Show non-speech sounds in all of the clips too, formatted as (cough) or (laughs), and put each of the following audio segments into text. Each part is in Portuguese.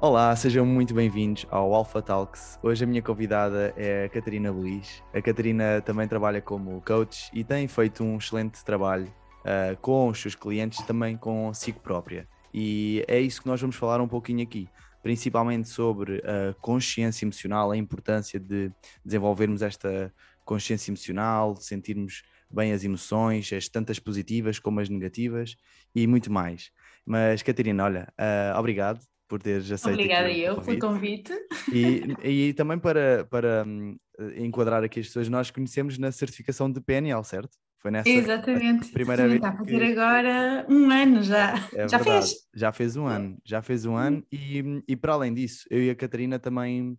Olá, sejam muito bem-vindos ao Alpha Talks. Hoje a minha convidada é a Catarina Luiz. A Catarina também trabalha como coach e tem feito um excelente trabalho uh, com os seus clientes, também consigo própria. E é isso que nós vamos falar um pouquinho aqui, principalmente sobre a consciência emocional, a importância de desenvolvermos esta consciência emocional, de sentirmos bem as emoções, as tantas positivas como as negativas e muito mais. Mas, Catarina, olha, uh, obrigado por teres aceito. Obrigada eu pelo convite. E, (laughs) e também para, para um, enquadrar aqui as pessoas, nós conhecemos na certificação de PNL, certo? Foi nessa Exatamente. primeira vez. Está a fazer que... agora um ano já. É já verdade. fez? Já fez um ano, já fez um ano. E, e para além disso, eu e a Catarina também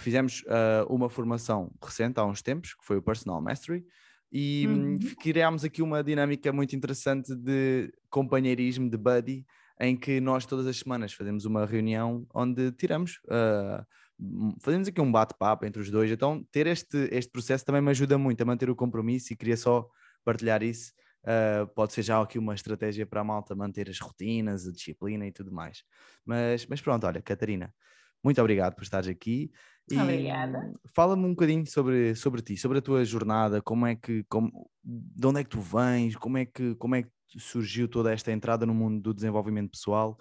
fizemos uh, uma formação recente, há uns tempos, que foi o Personal Mastery, e hum, uhum. criámos aqui uma dinâmica muito interessante de companheirismo, de buddy, em que nós todas as semanas fazemos uma reunião onde tiramos, uh, fazemos aqui um bate-papo entre os dois. Então, ter este, este processo também me ajuda muito a manter o compromisso e queria só partilhar isso. Uh, pode ser já aqui uma estratégia para a malta manter as rotinas, a disciplina e tudo mais. Mas, mas pronto, olha, Catarina, muito obrigado por estares aqui. E Obrigada. Fala-me um bocadinho sobre, sobre ti, sobre a tua jornada, como é que, como, de onde é que tu vens, como é que, como é que surgiu toda esta entrada no mundo do desenvolvimento pessoal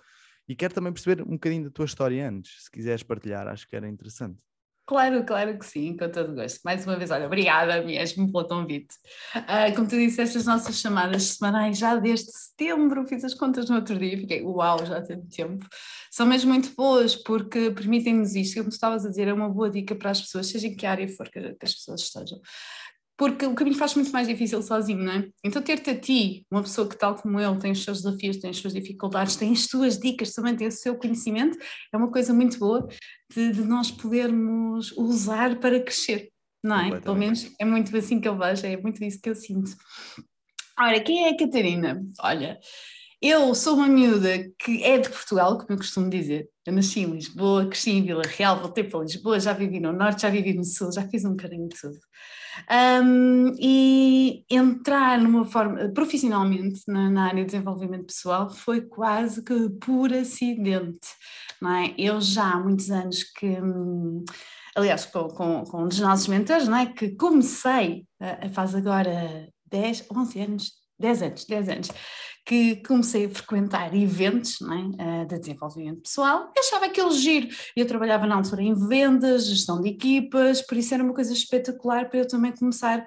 e quero também perceber um bocadinho da tua história antes, se quiseres partilhar, acho que era interessante. Claro, claro que sim, com todo gosto. Mais uma vez, olha, obrigada mesmo pelo convite. Uh, como tu disseste, as nossas chamadas semanais já desde setembro, fiz as contas no outro dia, fiquei, uau, já tem tempo. São mesmo muito boas porque permitem-nos isto, como tu estavas a dizer, é uma boa dica para as pessoas, seja em que área for que, que as pessoas estejam porque o caminho faz muito mais difícil sozinho, não é? Então ter-te a ti, uma pessoa que tal como eu tem os seus desafios, tem as suas dificuldades, tem as suas dicas, também tem o seu conhecimento, é uma coisa muito boa de, de nós podermos usar para crescer, não é? Pelo menos é muito assim que eu vejo, é muito isso que eu sinto. Ora, quem é a Catarina? Olha, eu sou uma miúda que é de Portugal, como eu costumo dizer. Eu nasci em Lisboa, cresci em Vila Real, voltei para Lisboa, já vivi no Norte, já vivi no Sul, já fiz um bocadinho de tudo. Um, e entrar numa forma, profissionalmente na, na, área de desenvolvimento pessoal foi quase que por acidente, não é? Eu já há muitos anos que, aliás, com, com, com um dos nossos mentores, não é? Que comecei, faz agora 10, 11 anos, 10 anos, 10 anos, que comecei a frequentar eventos é? de desenvolvimento pessoal, eu achava aquele giro. Eu trabalhava na altura em vendas, gestão de equipas, por isso era uma coisa espetacular para eu também começar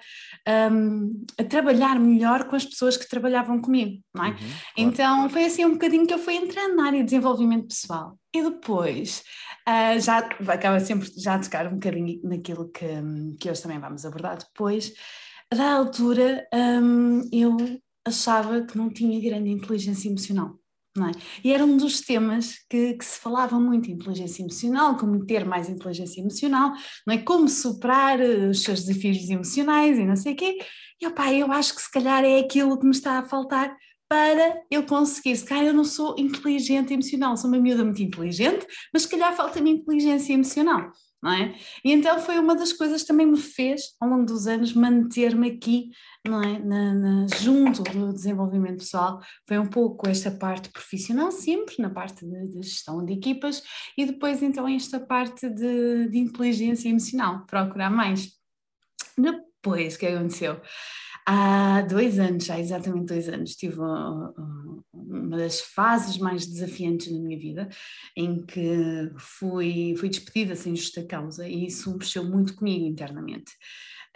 um, a trabalhar melhor com as pessoas que trabalhavam comigo. É? Uhum. Então foi assim um bocadinho que eu fui entrando na área de desenvolvimento pessoal. E depois, uh, já acaba sempre já a tocar um bocadinho naquilo que, que hoje também vamos abordar depois, da altura um, eu achava que não tinha grande inteligência emocional. É? E era um dos temas que, que, se falava muito, inteligência emocional, como ter mais inteligência emocional, não é? como superar eh, os seus desafios emocionais e não sei o quê. E opa, eu acho que se calhar é aquilo que me está a faltar para eu conseguir. Se calhar eu não sou inteligente emocional, sou uma miúda muito inteligente, mas se calhar falta-me inteligência emocional não é? E então foi uma das coisas que também me fez, ao longo dos anos, manter-me aqui, não é? Na, na, junto do desenvolvimento pessoal, foi um pouco esta parte profissional, sempre na parte de, de gestão de equipas, e depois então esta parte de, de inteligência emocional, procurar mais. Depois, o que aconteceu? Há dois anos, há exatamente dois anos, tive uma, uma das fases mais desafiantes na minha vida, em que fui, fui despedida sem justa causa, e isso mexeu muito comigo internamente.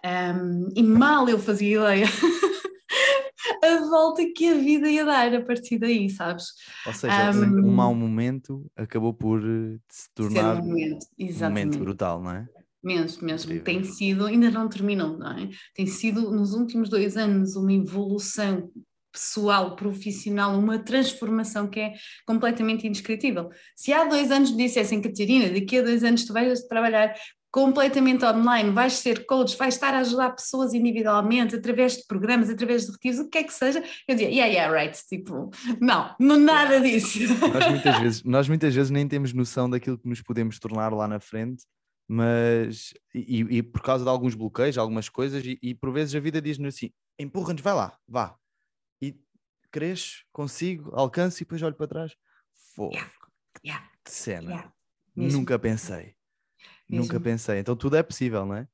Um, e mal eu fazia ideia (laughs) a volta que a vida ia dar a partir daí, sabes? Ou seja, um, um mau momento acabou por se tornar um momento, um momento brutal, não é? Mesmo, mesmo. Tem sido, ainda não terminou, não é? Tem sido nos últimos dois anos uma evolução pessoal, profissional, uma transformação que é completamente indescritível. Se há dois anos me dissessem, Catarina, daqui a dois anos tu vais trabalhar completamente online, vais ser coach, vais estar a ajudar pessoas individualmente, através de programas, através de retiros, o que é que seja, eu dizia, yeah, yeah, right, tipo, não, não nada disso. Nós muitas, (laughs) vezes, nós muitas vezes nem temos noção daquilo que nos podemos tornar lá na frente mas e, e, por causa de alguns bloqueios, algumas coisas, e, e por vezes a vida diz-nos assim: empurra-nos, vai lá, vá. E cresço, consigo, alcanço e depois olho para trás. Fogo, yeah. yeah. que cena. Yeah. Nunca pensei. Nunca Mesmo. pensei. Então tudo é possível, não é?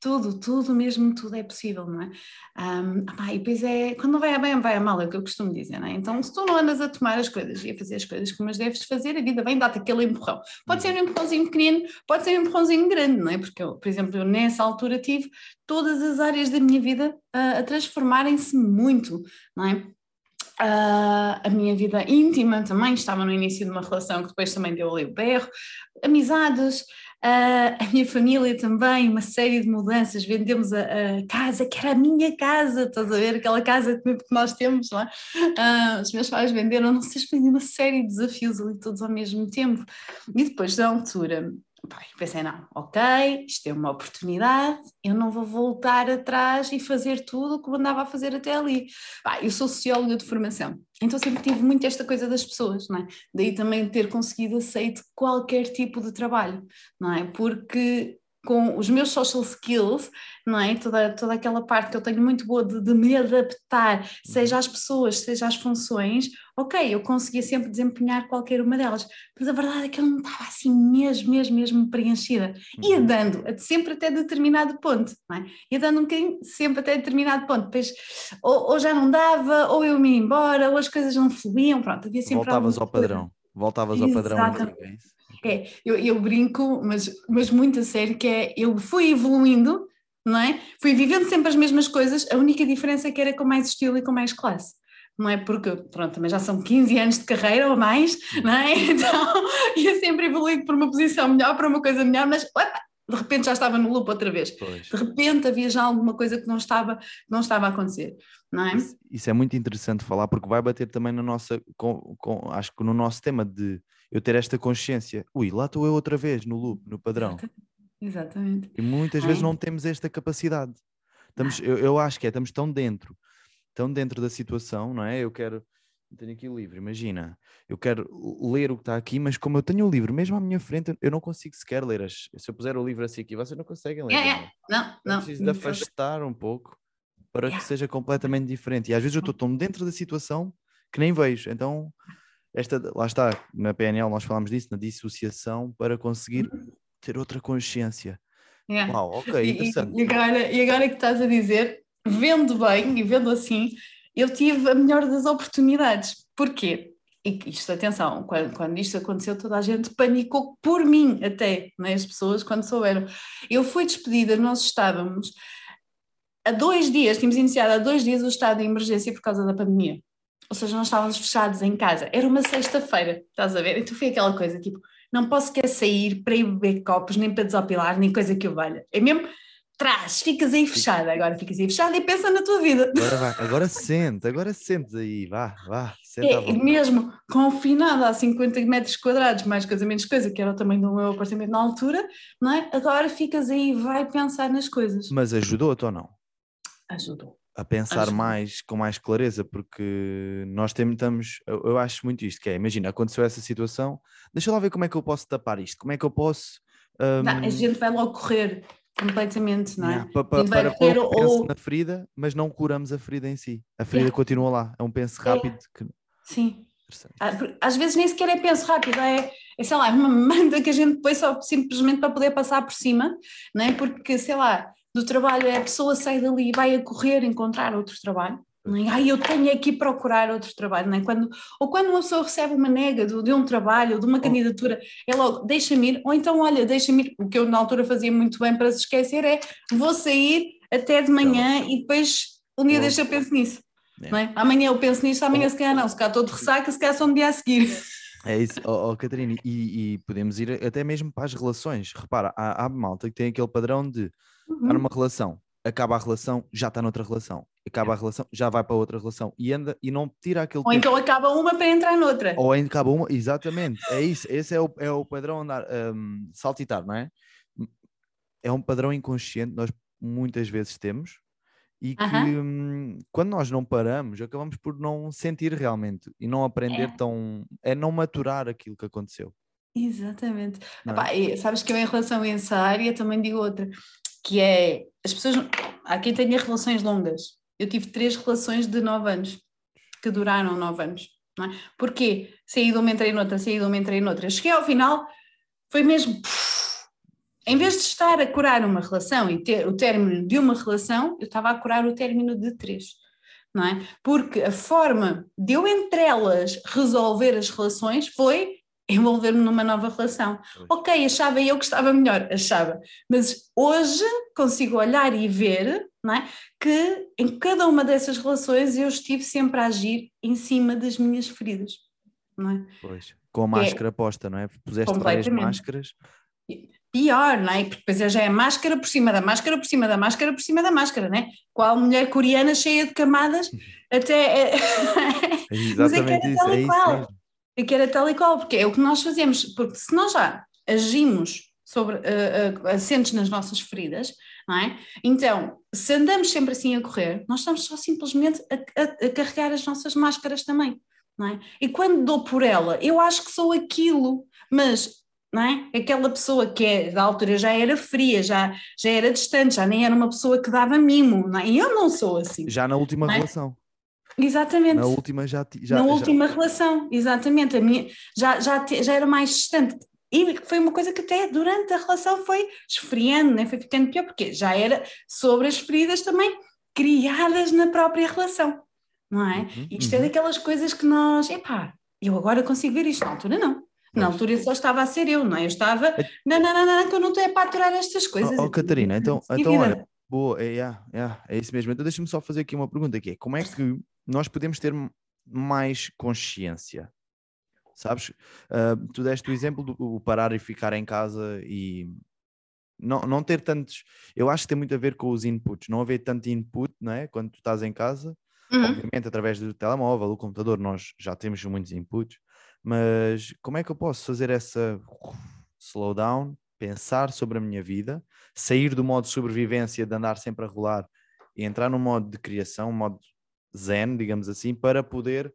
Tudo, tudo mesmo, tudo é possível, não é? Um, e depois é, quando não vai a bem, vai a mal, é o que eu costumo dizer, não é? Então, se tu não andas a tomar as coisas e a fazer as coisas como as deves fazer, a vida vem dar-te aquele empurrão. Pode ser um empurrãozinho pequenino, pode ser um empurrãozinho grande, não é? Porque, eu, por exemplo, eu nessa altura tive todas as áreas da minha vida uh, a transformarem-se muito, não é? Uh, a minha vida íntima também estava no início de uma relação que depois também deu ali o berro, amizades, Uh, a minha família também, uma série de mudanças, vendemos a, a, casa, que era a minha casa, estás a ver? Aquela casa que nós temos lá. Uh, os meus pais venderam, não sei, uma série de desafios ali todos ao mesmo tempo. E depois da altura, pensei, não, ok, isto é uma oportunidade, eu não vou voltar atrás e fazer tudo o que andava a fazer até ali. eu sou socióloga de formação, então sempre tive muito esta coisa das pessoas, não é? Daí também ter conseguido aceito qualquer tipo de trabalho, não é? Porque com os meus social skills, não é? Toda, toda aquela parte que eu tenho muito boa de, de me adaptar, seja uhum. às pessoas, seja às funções, ok, eu conseguia sempre desempenhar qualquer uma delas, mas a verdade é que eu não estava assim mesmo, mesmo, mesmo preenchida. Ia uhum. dando, sempre até determinado ponto, não é? Ia dando um bocadinho, sempre até determinado ponto, depois ou, ou já não dava, ou eu me ia embora, ou as coisas não fluíam, pronto, havia sempre Voltavas ao padrão, voltavas ao padrão. Exatamente. É, eu, eu brinco, mas, mas muito a sério, que é, eu fui evoluindo, não é? Fui vivendo sempre as mesmas coisas, a única diferença é que era com mais estilo e com mais classe. Não é porque, pronto, também já são 15 anos de carreira ou mais, não é? (laughs) Então, ia sempre evoluindo para uma posição melhor, para uma coisa melhor, mas opa, de repente já estava no loop outra vez. Pois. De repente havia já alguma coisa que não estava, não estava a acontecer, não é? Isso, isso, é muito interessante falar, porque vai bater também na nossa, com, com, acho que no nosso tema de eu ter esta consciência, ui, lá estou eu outra vez no loop, no padrão. Exatamente. E muitas é. vezes não temos esta capacidade. Estamos, eu, eu acho que é, estamos tão dentro, tão dentro da situação, não é? Eu quero, tenho aqui o livro, imagina, eu quero ler o que está aqui, mas como eu tenho o livro mesmo à minha frente, eu não consigo sequer ler. As, se eu puser o livro assim aqui, vocês não conseguem ler. É, é. Não, não. Eu preciso de afastar um pouco para que seja completamente diferente. E às vezes eu estou tão dentro da situação que nem vejo. Então esta, lá está, na PNL nós falamos disso, na dissociação, para conseguir uhum. ter outra consciência. Yeah. Uau, ok, interessante. E, e, agora, e agora que estás a dizer, vendo bem e vendo assim, eu tive a melhor das oportunidades. Porquê? E isto, atenção, quando, quando isto aconteceu, toda a gente panicou por mim até, né, as pessoas, quando souberam. Eu fui despedida, nós estávamos há dois dias, tínhamos iniciado há dois dias o estado de emergência por causa da pandemia ou seja, nós estávamos fechados em casa. Era uma sexta-feira, estás a ver? Então foi aquela coisa tipo, não posso querer sair para ir beber copos, nem para desopilar, nem coisa que eu valha. É mesmo, traz, ficas aí fechada, agora ficas aí fechada e pensa na tua vida. Agora vai, (laughs) agora sente, agora sente aí, vá, vá. É, mesmo confinada a 50 metros quadrados, mais casamentos, coisa que era o tamanho do meu apartamento na altura, não é? Agora ficas aí e vai pensar nas coisas. Mas ajudou-te ou não? Ajudou a pensar mais com mais clareza, porque nós tentamos, eu, eu, acho muito isto, que é, imagina, aconteceu essa situação, deixa lá ver como é que eu posso tapar isto, como é que eu posso... Um... Não, a gente vai logo correr completamente, não é? Yeah, para, para, para pôr ou... na ferida, mas não curamos a ferida em si, a ferida yeah. continua lá, é um penso é. rápido. É. Que... Sim. Ah, às vezes nem sequer é penso rápido, é, é sei lá, (laughs) uma manda que a gente depois só simplesmente para poder passar por cima, não é? Porque, sei lá, do trabalho é a pessoa sai dali e vai a correr encontrar outro trabalho. Não é? Ai, eu tenho aqui procurar outro trabalho, não é? Quando, ou quando uma pessoa recebe uma nega de, de um trabalho, de uma oh. candidatura, é logo, deixa-me ir, ou então, olha, deixa-me ir, o que eu na altura fazia muito bem para se esquecer é, vou sair até de manhã e depois um dia deixa eu penso nisso. É. Não é? Amanhã eu penso nisso, amanhã se calhar não, se calhar estou de ressaca, se calhar só no dia a seguir. É isso, oh, oh Catarina, e, e, podemos ir até mesmo para as relações. Repara, há, há malta que tem aquele padrão de Uhum. Está numa relação, acaba a relação, já está noutra relação. Acaba a relação, já vai para outra relação e anda e não tira aquele. Ou tempo. então acaba uma para entrar noutra. Ou acaba uma, exatamente. É isso. Esse é o, é o padrão andar, um, saltitar, não é? É um padrão inconsciente nós muitas vezes temos e que um, quando nós não paramos acabamos por não sentir realmente e não aprender é. tão. é não maturar aquilo que aconteceu. Exatamente. É? Epá, sabes que eu, em relação a essa área, também digo outra que é as pessoas. Há quem tenha relações longas. Eu tive três relações de nove anos, que duraram nove anos. Não é? Porquê? Saí de uma, entrei noutra, saí de uma, entrei noutra. Cheguei ao final, foi mesmo. Em vez de estar a curar uma relação e ter o término de uma relação, eu estava a curar o término de três. Não é? Porque a forma de eu entre elas resolver as relações foi envolver-me numa nova relação. Ok, achava eu que estava melhor, achava, mas hoje consigo olhar e ver não é, que em cada uma dessas relações eu estive sempre a agir em cima das minhas feridas. Não é? Pois, com a máscara é, posta, não é? Puseste várias máscaras. Pior, não é? Porque depois já é máscara por cima da máscara, por cima da máscara, por cima da máscara, não é? Qual mulher coreana cheia de camadas, (laughs) até. (laughs) Exatamente isso, é isso e que era tal e qual, porque é o que nós fazemos, porque se nós já agimos sobre uh, uh, assentes nas nossas feridas, não é? Então, se andamos sempre assim a correr, nós estamos só simplesmente a, a, a carregar as nossas máscaras também, não é? E quando dou por ela, eu acho que sou aquilo, mas não é? Aquela pessoa que é, da altura já era fria, já, já era distante, já nem era uma pessoa que dava mimo, não é? E eu não sou assim. Já na última é? relação. Exatamente. Na última já. já Na última já... relação, exatamente. A minha, já, já, já era mais distante. E foi uma coisa que até durante a relação foi esfriando, né? foi ficando pior, porque já era sobre as feridas também criadas na própria relação, não é? Uhum, isto é uhum. é daquelas coisas que nós, epá, eu agora consigo ver isto, na altura não. Na altura eu só estava a ser eu, não é? Eu estava, é não, não, não, não, que eu não estou é para aturar estas coisas. Oh, oh Catarina, então, então olha, boa, é, é, é, é isso mesmo. Então deixa-me só fazer aqui uma pergunta que é, como é que nós podemos ter mais consciência. Sabes? Uh, tu deste o exemplo do parar e ficar em casa e não, não ter tantos. Eu acho que tem muito a ver com os inputs, não haver tanto input, não é? Quando tu estás em casa, uhum. obviamente através do telemóvel, do computador, nós já temos muitos inputs, mas como é que eu posso fazer essa slowdown, pensar sobre a minha vida, sair do modo de sobrevivência de andar sempre a rolar e entrar no modo de criação, um modo zen, digamos assim, para poder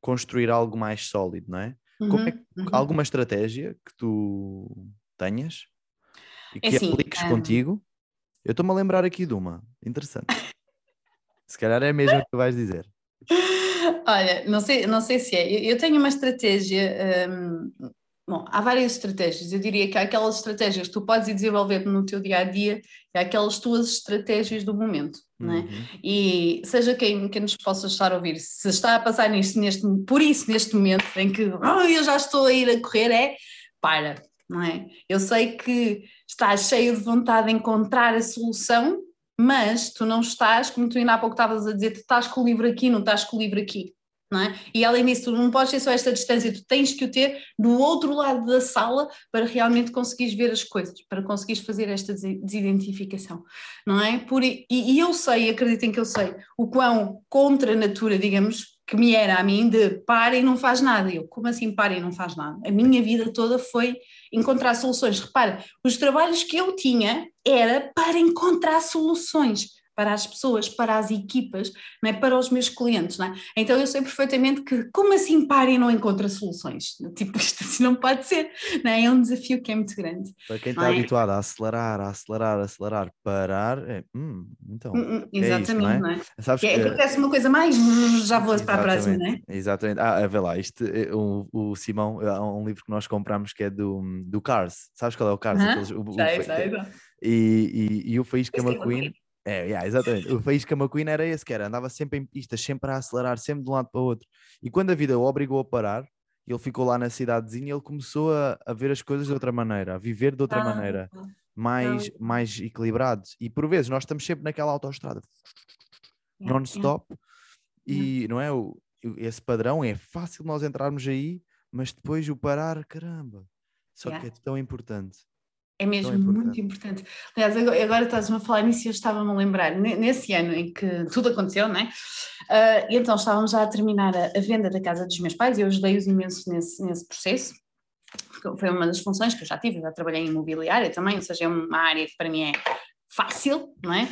construir algo mais sólido, não é? Uhum, é que, uhum. alguma estratégia que tu tenhas e é que é assim, apliques um... contigo? Eu estou-me a lembrar aqui de uma, interessante. Se calhar é mesmo o que tu vais dizer. (laughs) Olha, não sei, não sei se é. Eu tenho uma estratégia um, Bom, há várias estratégias. Eu diria que há aquelas estratégias que tu podes ir desenvolver no teu dia a dia e há aquelas tuas estratégias do momento. É? Uhum. Né? E seja quem, quem nos possa estar a ouvir, se está a passar nisto, neste, por isso, neste momento em que oh, eu já estou a ir a correr, é para. Não é? Eu sei que estás cheio de vontade de encontrar a solução, mas tu não estás, como tu ainda há pouco estavas a dizer, tu estás com o livro aqui, não estás com o livro aqui. É? E além disso, tu não podes ter só esta distância, tu tens que o ter do outro lado da sala para realmente conseguires ver as coisas, para conseguires fazer esta desidentificação, não é? Por, e, e eu sei, acreditem que eu sei, o quão contra a natura, digamos, que me era a mim de para e não faz nada. Eu, como assim para e não faz nada? A minha vida toda foi encontrar soluções. Repara, os trabalhos que eu tinha era para encontrar soluções para as pessoas, para as equipas, não é? para os meus clientes. Não é? Então eu sei perfeitamente que, como assim para e não encontra soluções? (laughs) Tipo, isto assim não pode ser, não é? é um desafio que é muito grande. Para quem está é? habituado a acelerar, a acelerar, a acelerar, parar, é, hum, então. Hum, hum exatamente, é isso, não é? É? Sabes que, acontece uma coisa mais, (laughs) já vou para a próxima, não é? Exatamente. Ah, vê lá, isto, eh, o, o Simão, há um livro que nós compramos que é do, do Cars, sabes qual é o Cars? Uh -huh. Aqueles, o, sei, o, sei, e, e, e o Faísca McQueen é, yeah, exatamente. O Faísca McQueen era esse que era, andava sempre em pistas, sempre a acelerar, sempre de um lado para o outro. E quando a vida o obrigou a parar, ele ficou lá na cidadezinha, ele começou a, a ver as coisas de outra maneira, a viver de outra ah, maneira, mais, mais equilibrado. E por vezes nós estamos sempre naquela autoestrada, yeah, non-stop, yeah. e não é? O, esse padrão é fácil nós entrarmos aí, mas depois o parar, caramba, só que é tão importante. É mesmo importante. muito importante. Aliás, agora estás-me a falar nisso e eu estava-me a lembrar, nesse ano em que tudo aconteceu, não é? Uh, e então estávamos já a terminar a, a, venda da casa dos meus pais, eu ajudei-os imenso nesse, nesse processo, porque foi uma das funções que eu já tive, eu já trabalhei em imobiliária também, ou seja, é uma área que para mim é fácil, não é?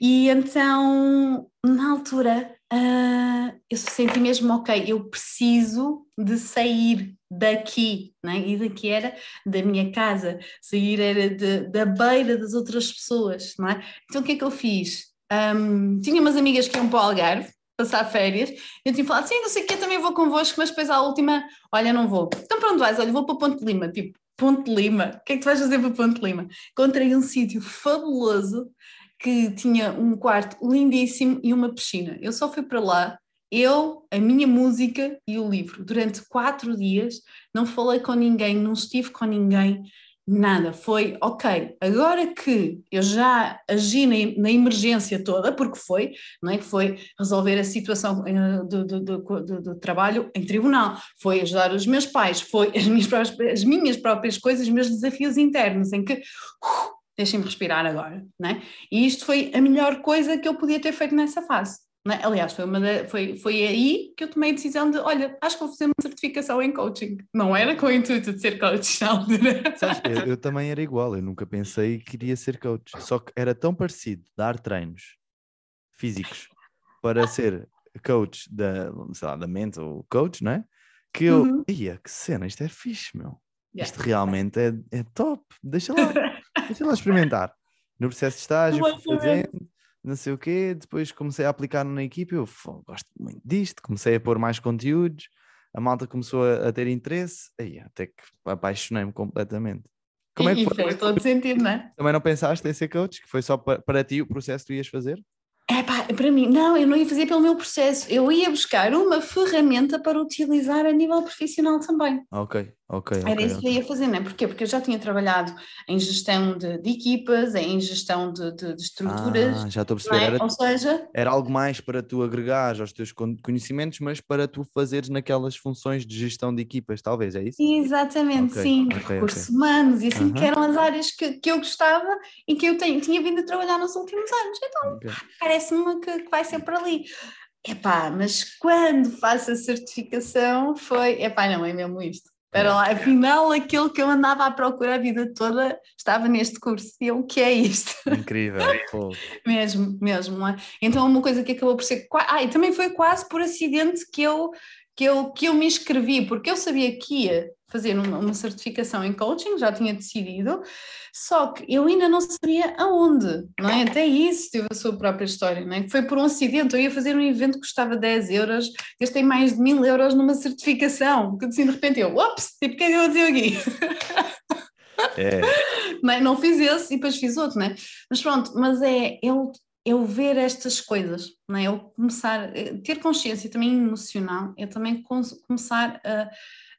E então, na altura, uh, eu senti mesmo, ok, eu preciso de sair daqui, né? e daqui era da minha casa, sair era de, da beira das outras pessoas, não é? Então o que é que eu fiz? Um, tinha umas amigas que iam para o Algarve, passar férias, eu tinha falado, sim, não sei o que, também vou convosco, mas depois à última, olha, não vou. Então pronto, vais, olha, vou para Ponte Lima, tipo, Ponte Lima. O que é que tu vais fazer para Ponte Lima? Encontrei um sítio fabuloso que tinha um quarto lindíssimo e uma piscina. Eu só fui para lá, eu, a minha música e o livro. Durante quatro dias não falei com ninguém, não estive com ninguém, nada. Foi, ok, agora que eu já agi na, na emergência toda, porque foi, não é foi resolver a situação uh, do, do, do, do, trabalho em tribunal, foi ajudar os meus pais, foi as minhas próprias, as minhas próprias coisas, os meus desafios internos, em que... Uh, Deixem-me respirar agora, né? E isto foi a melhor coisa que eu podia ter feito nessa fase. É? Aliás, foi, uma foi, foi aí que eu tomei a decisão de: olha, acho que vou fazer uma certificação em coaching. Não era com o intuito de ser coach (laughs) na altura. eu, eu, também era igual, eu nunca pensei que queria ser coach. Só que era tão parecido dar treinos físicos para ser coach da, sei lá, da mente ou coach, não é? Que eu, uhum. ia, que cena, isto é fixe, meu. Yeah. Isto realmente é, é top, deixa lá, (laughs) deixa lá experimentar. No processo de estágio, fazendo, não sei o quê, depois comecei a aplicar na equipe, eu gosto muito disto, comecei a pôr mais conteúdos, a malta começou a, a ter interesse, aí até que apaixonei-me completamente. Como e, é que foi? fez todo sentido, não é? Também não pensaste em ser coach, que foi só para, para ti o processo que tu ias fazer? É pá, para mim, não, eu não ia fazer pelo meu processo, eu ia buscar uma ferramenta para utilizar a nível profissional também. Ok, ok. Era okay, isso okay. que eu ia fazer, não é? Porquê? Porque eu já tinha trabalhado em gestão de, de equipas, em gestão de, de, de estruturas. Ah, já estou a perceber. É? Era, Ou seja, era algo mais para tu agregares aos teus conhecimentos, mas para tu fazeres naquelas funções de gestão de equipas, talvez, é isso? Exatamente, okay, sim. Recursos humanos e assim, uh -huh. que eram as áreas que, que eu gostava e que eu tenho, tinha vindo a trabalhar nos últimos anos. Então, parece-me que, que vai ser por ali. Epá, mas quando faço a certificação foi, epá, não é mesmo isto. Espera lá, afinal aquilo que eu andava à procura a vida toda estava neste curso. E eu, o que é isto? (laughs) Incrível. mesmo, mesmo. É? Então uma coisa que acabou por ser... Ah, e também foi quase por acidente que eu, que eu, que eu me inscrevi, porque eu sabia que ia fazer uma, uma certificação em coaching, já tinha decidido, só que eu ainda não sabia aonde, não é? Até isso teve a sua própria história, não é? Foi por um acidente, eu ia fazer um evento que custava 10 euros, gastei mais de mil euros numa certificação, que assim de repente eu, ops, tipo, o que é que eu vou dizer aqui? É. (laughs) Não, é? não fiz esse e depois fiz outro, não é? Mas pronto, mas é eu, eu ver estas coisas, não é? Eu começar, eh, ter consciência também emocional, eu também começar a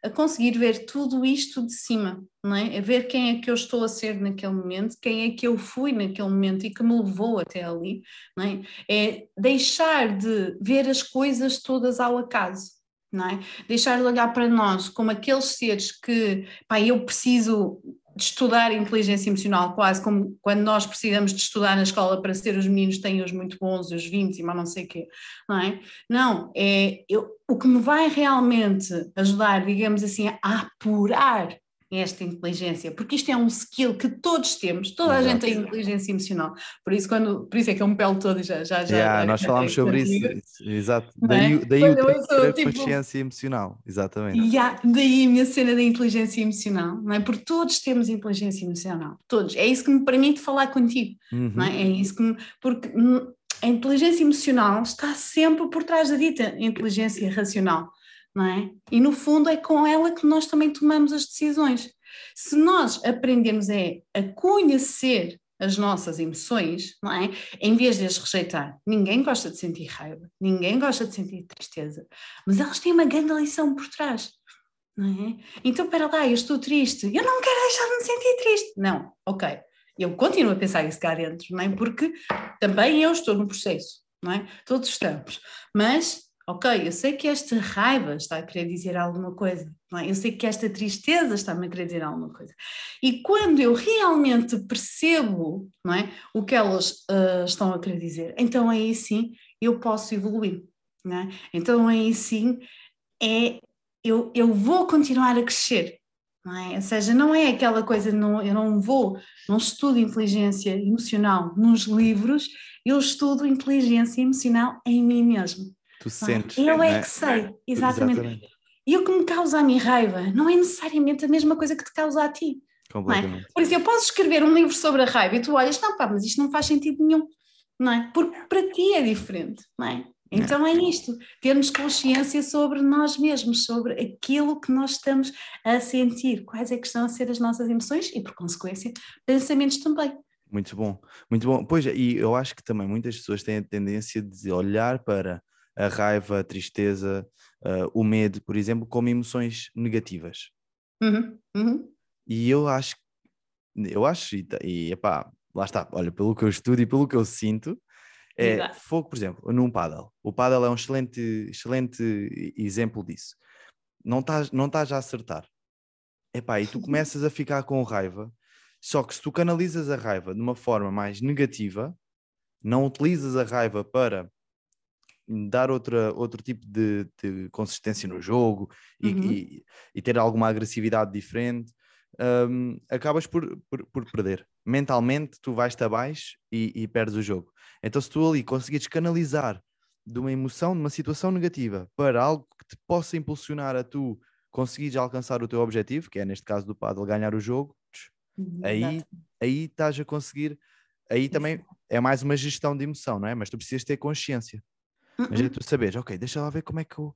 a conseguir ver tudo isto de cima, não é? A ver quem é que eu estou a ser naquele momento, quem é que eu fui naquele momento e que me levou até ali, não é? É deixar de ver as coisas todas ao acaso, não é? Deixar de olhar para nós como aqueles seres que, pá, eu preciso de estudar inteligência emocional, quase como quando nós precisamos de estudar na escola para ser os meninos têm os muito bons, os 20 e mais não sei o quê, não é? Não, é eu, o que me vai realmente ajudar, digamos assim, a apurar esta inteligência, porque isto é um skill que todos temos, toda Exato. a gente tem inteligência emocional, por isso, quando, por isso é que eu me pelo todo e já, já, já. Yeah, nós falámos sobre isso, exato, daí, é? daí o sou, tipo, consciência emocional, exatamente. Yeah, daí a minha cena da inteligência emocional, não é? Porque todos temos inteligência emocional, todos, é isso que me permite falar contigo, uhum. não é? é isso que me, porque a inteligência emocional está sempre por trás da dita inteligência racional não é? E no fundo é com ela que nós também tomamos as decisões. Se nós aprendemos é a conhecer as nossas emoções, não é? Em vez de as rejeitar. Ninguém gosta de sentir raiva, ninguém gosta de sentir tristeza, mas elas têm uma grande lição por trás. É? Então, para lá, eu estou triste, eu não quero deixar de me sentir triste. Não, ok. Eu continuo a pensar isso cá dentro, não é? Porque também eu estou no processo, não é? Todos estamos. Mas ok, eu sei que esta raiva está a querer dizer alguma coisa, é? eu sei que esta tristeza está-me a querer dizer alguma coisa. E quando eu realmente percebo é, o que elas uh, estão a querer dizer, então aí sim eu posso evoluir. É? Então aí sim é, eu, eu vou continuar a crescer. É? Ou seja, não é aquela coisa, não, eu não vou, não estudo inteligência emocional nos livros, eu estudo inteligência emocional em mim mesmo. Tu sentes. Eu é, é que sei, exatamente. exatamente. E o que me causa a mim raiva não é necessariamente a mesma coisa que te causa a ti. É? Por isso, eu posso escrever um livro sobre a raiva e tu olhas, não, pá, mas isto não faz sentido nenhum, não é? Porque para ti é diferente, não é? Então é isto, termos consciência sobre nós mesmos, sobre aquilo que nós estamos a sentir, quais é que estão a ser as nossas emoções e, por consequência, pensamentos também. Muito bom, muito bom. Pois, e eu acho que também muitas pessoas têm a tendência de olhar para a raiva, a tristeza, uh, o medo, por exemplo, como emoções negativas. Uhum, uhum. E eu acho, eu acho, e, e epá, lá está, olha, pelo que eu estudo e pelo que eu sinto, é Exato. fogo, por exemplo, num paddle. O paddle é um excelente, excelente exemplo disso. Não estás não a acertar. Epá, e tu (laughs) começas a ficar com raiva, só que se tu canalizas a raiva de uma forma mais negativa, não utilizas a raiva para dar outra, outro tipo de, de consistência no jogo e, uhum. e, e, ter alguma agressividade diferente, um, acabas por, por, por, perder. Mentalmente, tu vais-te abaixo e, e, perdes o jogo. Então, se tu ali conseguires canalizar de uma emoção, de uma situação negativa, para algo que te possa impulsionar a tu conseguires alcançar o teu objetivo, que é neste caso do paddle ganhar o jogo, uhum, aí, aí estás a conseguir. Aí também é mais uma gestão de emoção, não é? Mas tu precisas ter consciência. Mas é tu saberes, ok, deixa lá ver como é que eu, como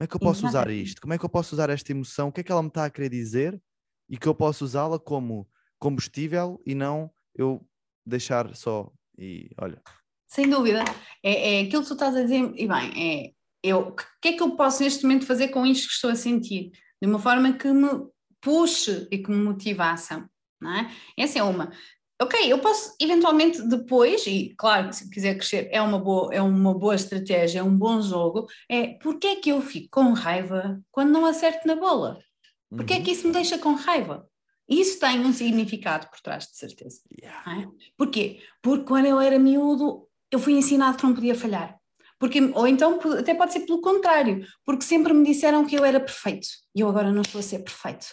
é que eu posso usar isto, como é que eu posso usar esta emoção, o que é que ela me está a querer dizer e que eu posso usá-la como combustível e não eu deixar só e olha. Sem dúvida, é, é aquilo que tu estás a dizer, e bem, é eu, o que é que eu posso neste momento fazer com isto que estou a sentir? De uma forma que me puxe e que me motive a ação, não é? Essa é uma. Ok, eu posso eventualmente depois, e claro que se quiser crescer é uma boa, é uma boa estratégia, é um bom jogo, é porque é que eu fico com raiva quando não acerto na bola? Porque uhum. é que isso me deixa com raiva? Isso tem um significado por trás, de certeza. Yeah. É? Porquê? Porque quando eu era miúdo, eu fui ensinado que não podia falhar. Porque, ou então, até pode ser pelo contrário, porque sempre me disseram que eu era perfeito e eu agora não estou a ser perfeito.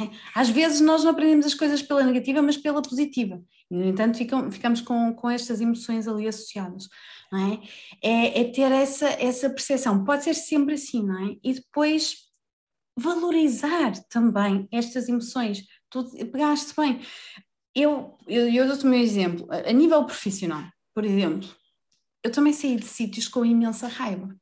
É? Às vezes nós não aprendemos as coisas pela negativa, mas pela positiva. E, no entanto, ficam, ficamos com, com estas emoções ali associadas. Não é? É, é ter essa, essa percepção. Pode ser sempre assim, não é? E depois valorizar também estas emoções. Tu pegaste bem. Eu, eu, eu dou-te o meu exemplo. A, nível profissional, por exemplo, eu também saí de sítios com imensa raiva.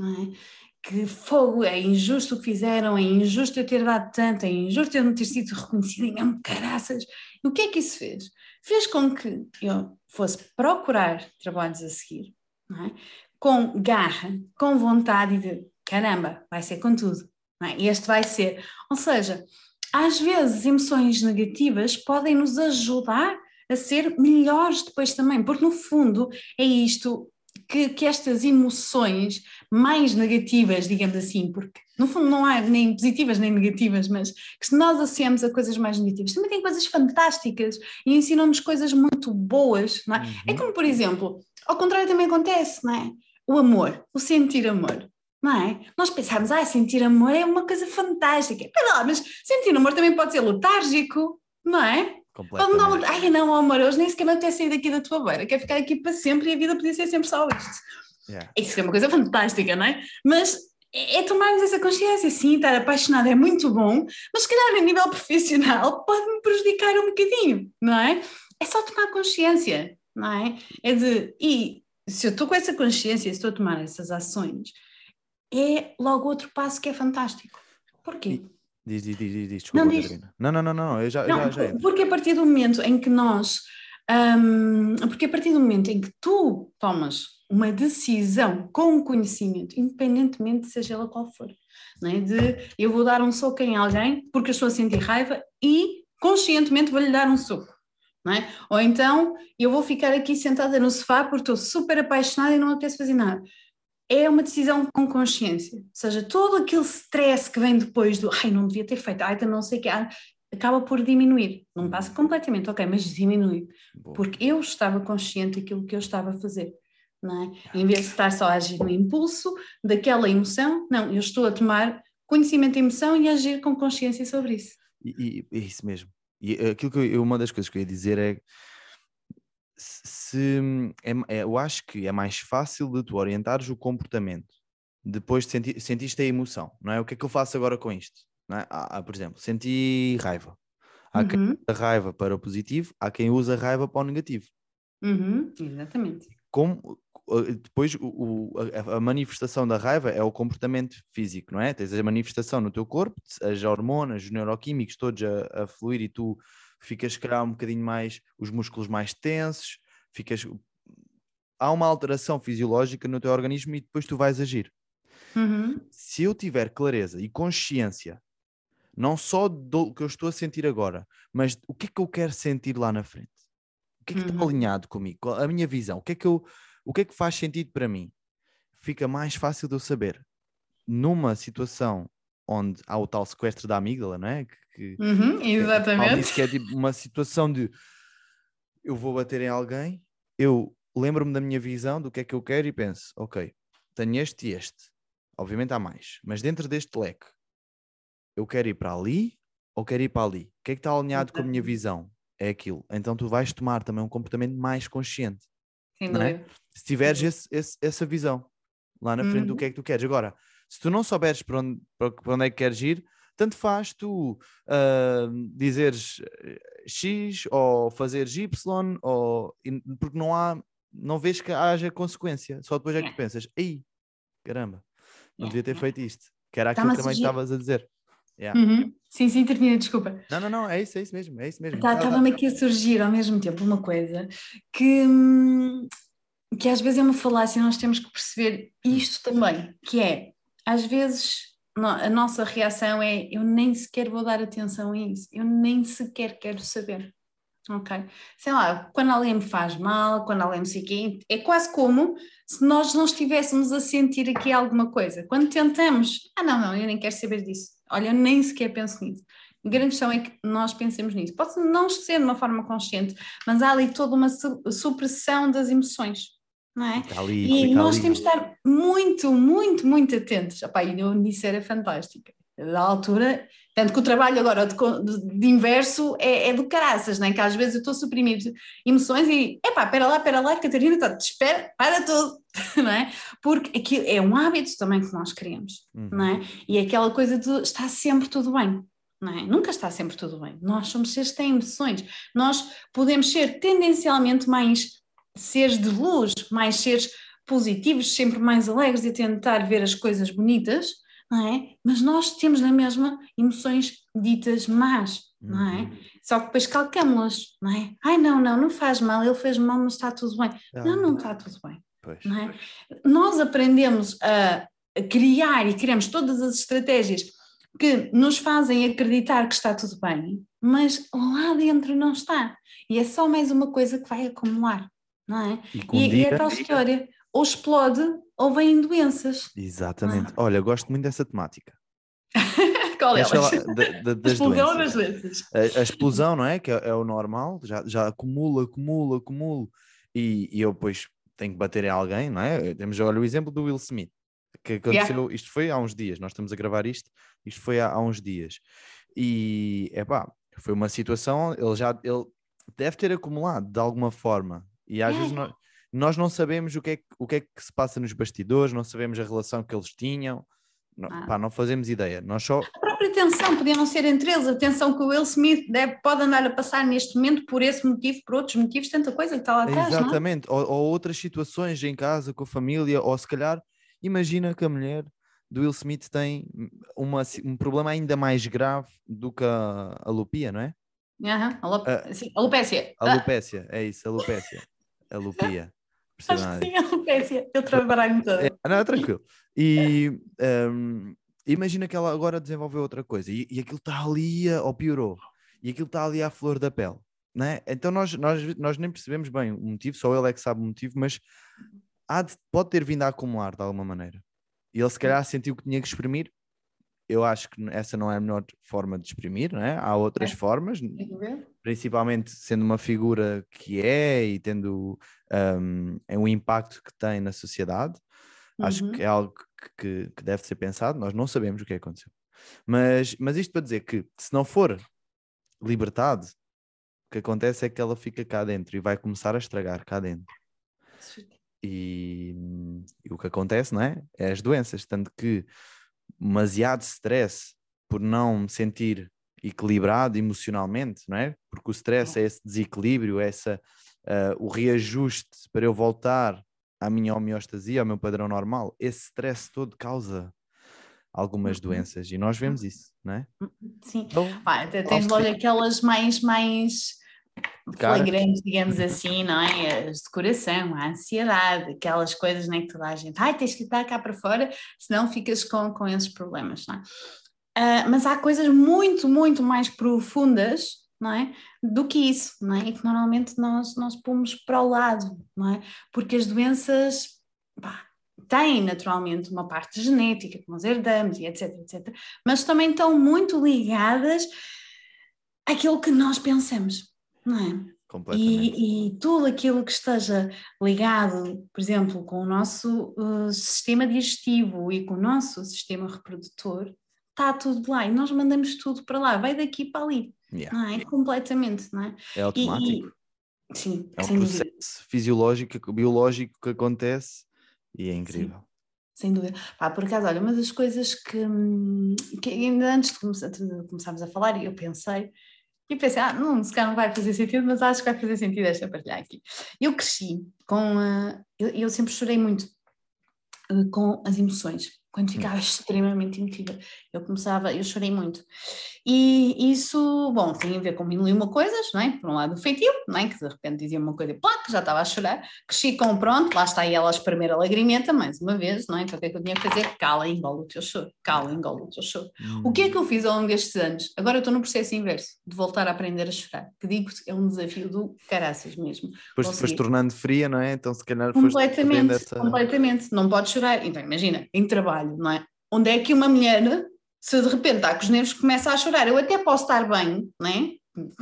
É? Que fogo, é injusto o que fizeram, é injusto eu ter dado tanto, é injusto eu não ter sido reconhecida, e mesmo caraças. E o que é que isso fez? Fez com que eu fosse procurar trabalhos a seguir, é? com garra, com vontade de caramba, vai ser com tudo é? Este vai ser. Ou seja, às vezes emoções negativas podem nos ajudar a ser melhores depois também, porque no fundo é isto que, que, estas emoções mais negativas, digamos assim, porque no fundo não há nem positivas nem negativas, mas que se nós associamos a coisas mais negativas, também tem coisas fantásticas e ensinam-nos coisas muito boas, não é? é uhum. É como, por exemplo, ao contrário também acontece, não é? O amor, o sentir amor não é? Nós pensamos, ah, sentir amor é uma coisa fantástica. Espera lá, mas sentir amor também pode ser letárgico, não é? Pode não, ai não, amor, hoje nem sequer não ter saído daqui da tua beira, quer ficar aqui para sempre e a vida podia ser sempre só isto. Yeah. Isso é uma coisa fantástica, não é? Mas é, é tomarmos essa consciência, sim, estar apaixonado é muito bom, mas se calhar a nível (laughs) profissional pode-me prejudicar um bocadinho, não é? É só tomar consciência, não é? É de, e se eu estou com essa consciência, se estou a tomar essas ações, é logo outro passo que é fantástico. Porquê? Diz, diz, diz, diz, desculpa, não, diz. Não, não, não, não, eu já, não, já, já Porque a partir do momento em que nós, um, porque a partir do momento em que tu tomas uma decisão com conhecimento, independentemente seja ela qual for, não é? de eu vou dar um soco em alguém porque estou a sentir raiva e conscientemente vou-lhe dar um soco. É? Ou então eu vou ficar aqui sentada no sofá porque estou super apaixonada e não apetece fazer nada é uma decisão com consciência. Ou seja, todo aquele stress que vem depois do ai, não devia ter feito, ai, não sei o que, acaba por diminuir. Não passa completamente, ok, mas diminui. Boa. Porque eu estava consciente daquilo que eu estava a fazer. Não é? Em vez de estar só a agir no impulso daquela emoção, não, eu estou a tomar conhecimento da emoção e agir com consciência sobre isso. E, e, é isso mesmo. E aquilo que eu, uma das coisas que eu ia dizer é se é, é, eu acho que é mais fácil de tu orientares o comportamento depois de sentir, sentiste a emoção, não é? O que é que eu faço agora com isto? Não é? há, por exemplo, senti raiva. Há uhum. quem usa raiva para o positivo, há quem usa raiva para o negativo. Uhum. Exatamente. como depois o, o, a, a, manifestação da raiva é o comportamento físico, não é? Tens a manifestação no teu corpo, as hormonas, os neuroquímicos todos a, a fluir e tu ficas, se calhar, um bocadinho mais, os músculos mais tensos, ficas. Há uma alteração fisiológica no teu organismo e depois tu vais agir. Uhum. Se eu tiver clareza e consciência, não só do que eu estou a sentir agora, mas o que é que eu quero sentir lá na frente? O que é que uhum. está alinhado comigo? A minha visão? O que é que eu o que é que faz sentido para mim? Fica mais fácil de eu saber. Numa situação onde há o tal sequestro da amígdala, não é? Que, uhum, exatamente. Que é, que é tipo uma situação de eu vou bater em alguém, eu lembro-me da minha visão, do que é que eu quero e penso, ok, tenho este e este. Obviamente há mais, mas dentro deste leque, eu quero ir para ali ou quero ir para ali? O que é que está alinhado com a minha visão? É aquilo. Então tu vais tomar também um comportamento mais consciente. Sem dúvida. É? Se tiveres esse, esse, essa visão lá na frente uhum. do que é que tu queres. Agora, se tu não souberes para onde, para onde é que queres ir, tanto faz tu uh, dizeres eh, X ou fazeres Y, ou, porque não há, não vês que haja consequência. Só depois é que tu pensas, ei, caramba, não devia ter feito isto. Que era aquilo que também estavas a dizer. Yeah. Uhum. Sim, sim, termina, desculpa. Não, não, não, é isso, é isso mesmo, é isso mesmo. Estava-me aqui a surgir ao mesmo tempo uma coisa que, hum, que às vezes é uma falácia, nós temos que perceber isto também, que é, às vezes a nossa reação é eu nem sequer vou dar atenção a isso, eu nem sequer quero saber. Ok? Sei lá, quando alguém me faz mal, quando alguém me sei é quase como se nós não estivéssemos a sentir aqui alguma coisa. Quando tentamos, ah não, não, eu nem quero saber disso Olha, eu nem sequer penso nisso. A grande questão é que nós pensemos nisso. Pode não ser de uma forma consciente, mas há ali toda uma supressão das emoções. Não é? Ali, e nós ali. temos de estar muito, muito, muito atentos. Epá, e eu nisso era fantástica. Da altura, tanto que o trabalho agora de, de, inverso é, é, do caraças, não é? que às vezes eu estou a suprimir emoções e, epá, espera lá, espera lá, Catarina, tá, espera, para tudo, (laughs) não é? Porque aquilo é um hábito também que nós criamos, uhum. não é? E é aquela coisa de está sempre tudo bem, não é? Nunca está sempre tudo bem. Nós somos seres que têm emoções, nós podemos ser tendencialmente mais seres de luz, mais seres positivos, sempre mais alegres e tentar ver as coisas bonitas, não é? Mas nós temos na mesma emoções ditas más, não é? Uhum. Só que depois calcamos-las, não é? Ai, não, não, não faz mal, ele fez mal, mas está tudo bem. Não, não, não está tudo bem. Pois, não é? Nós aprendemos a criar e criamos todas as estratégias que nos fazem acreditar que está tudo bem, mas lá dentro não está. E é só mais uma coisa que vai acumular, não é? E, e, dia, e é tal história, ou explode ou vêm doenças. Exatamente. Ah. Olha, gosto muito dessa temática. (laughs) Qual é? Da, (laughs) das explosão das doenças. A, a, explosão, não é? Que é, é, o normal, já, já acumula, acumula, acumula. E, e eu depois tenho que bater em alguém, não é? Temos olha, o exemplo do Will Smith, que aconteceu, yeah. isto foi há uns dias, nós estamos a gravar isto, isto foi há, há uns dias. E, é pá, foi uma situação, ele já, ele deve ter acumulado de alguma forma. E às yeah. vezes nós, nós não sabemos o que, é, o que é que se passa nos bastidores, não sabemos a relação que eles tinham, não, ah. pá, não fazemos ideia. Nós só... A própria tensão podia não ser entre eles, a tensão que o Will Smith deve, pode andar a passar neste momento por esse motivo, por outros motivos, tanta coisa que está lá atrás. É? Exatamente, ou, ou, outras situações em casa, com a família, ou se calhar, imagina que a mulher do Will Smith tem uma, um problema ainda mais grave do que a, a lupia, não é? Uhum, alop... a, sim, alopécia. A alopécia, é isso, alopécia. A lupia. Acho que sim, alopecia. Eu trabalho toda. É, não, é tranquilo. E um, imagina que ela agora desenvolveu outra coisa e, e aquilo está ali, ou piorou, e aquilo está ali à flor da pele. Né? Então nós, nós, nós nem percebemos bem o motivo, só ele é que sabe o motivo, mas de, pode ter vindo a acumular de alguma maneira. E ele se calhar sentiu que tinha que exprimir. Eu acho que essa não é a melhor forma de exprimir, né? há outras é. formas, principalmente sendo uma figura que é e tendo um, é um impacto que tem na sociedade. Uhum. Acho que é algo que, que, deve ser pensado. Nós não sabemos o que aconteceu. Mas, mas isto para dizer que se não for libertado, o que acontece é que ela fica cá dentro e vai começar a estragar cá dentro. E, e o que acontece, não é? É as doenças. Tanto que demasiado stress por não me sentir equilibrado emocionalmente, não é? Porque o stress é esse desequilíbrio, essa uh, o reajuste para eu voltar à minha homeostasia, ao meu padrão normal, esse stress todo causa algumas uhum. doenças e nós vemos isso, não é? Sim, então, Pá, tens logo aquelas mais, mais flagrantes, digamos assim, não é? As de coração, a ansiedade, aquelas coisas nem né, que toda a gente, ai, tens que estar cá para fora, senão ficas com, com esses problemas, não é? Uh, mas há coisas muito, muito mais profundas não é? do que isso, não é? E que normalmente nós, nós pomos para o lado, não é? Porque as doenças pá, têm naturalmente uma parte genética que nós herdamos e etc, etc, mas também estão muito ligadas àquilo que nós pensamos, não é? E, e, tudo aquilo que esteja ligado, por exemplo, com o nosso uh, sistema digestivo e com o nosso sistema reprodutor, está tudo lá e nós mandamos tudo para lá, vai daqui para ali, yeah. não é? Completamente, não é? É automático. E, e, sim, é um processo dúvida. fisiológico, biológico que acontece e é incrível. Sim. Sem dúvida. Pá, por acaso, olha, uma das coisas que, que ainda antes de começarmos a falar, eu pensei, e pensei, ah, não, se calhar não vai fazer sentido, mas acho que vai fazer sentido esta partilhar aqui. Eu cresci com. Uh, eu, eu, sempre chorei muito uh, com as emoções quando ficava (laughs) extremamente emotiva. Eu começava, eu chorei muito. E isso, bom, tem a ver com mil e uma coisas, não é? Por um lado o feitio, não é? Que de repente dizia uma coisa, pá, que já estava a chorar. Cresci com pronto, lá está aí ela a espremer a lagrimenta, mais uma vez, não é? Então o que é que eu tinha que fazer? Cala, engole o teu choro, cala, engole o teu choro. Hum. O que é que eu fiz ao longo destes anos? Agora eu estou no processo inverso, de voltar a aprender a chorar, que digo é um desafio do caraças mesmo. Depois te foste tornando fria, não é? Então se calhar foste Completamente, essa... completamente. Não podes chorar. Então imagina, em trabalho, não é? Onde é que uma mulher, se de repente está com os nervos, começa a chorar? Eu até posso estar bem, não é?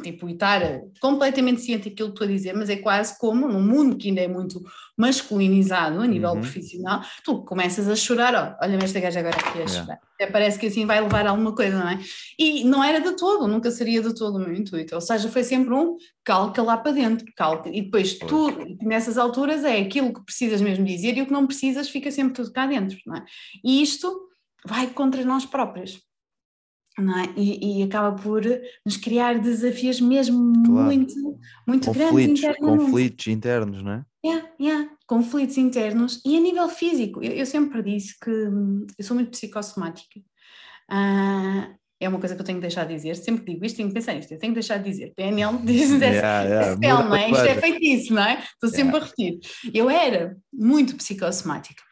Tipo, e estar completamente ciente daquilo que estou a dizer, mas é quase como num mundo que ainda é muito masculinizado a nível uhum. profissional, tu começas a chorar, ó, olha-me esta gaja agora aqui a chorar. Yeah. Até parece que assim vai levar alguma coisa, não é? E não era de todo, nunca seria de todo o meu intuito. Ou seja, foi sempre um calca lá para dentro, calca. E depois tu, nessas alturas, é aquilo que precisas mesmo dizer e o que não precisas fica sempre tudo cá dentro, não é? E isto vai contra nós próprios. É? E, e, acaba por nos criar desafios mesmo claro. muito, muito conflitos, grandes internamente. Conflitos internos, não é? Yeah, yeah. Conflitos internos e a nível físico. Eu, eu sempre disse que hum, eu sou muito psicossomática. Uh, é uma coisa que eu tenho que deixar de dizer. Sempre digo isto, tenho que pensar nisto, eu tenho que deixar de dizer. PNL diz (laughs) yeah, yeah. não é? Isto é feitiço, não é? Estou sempre yeah. a repetir. Eu era muito psicossomática.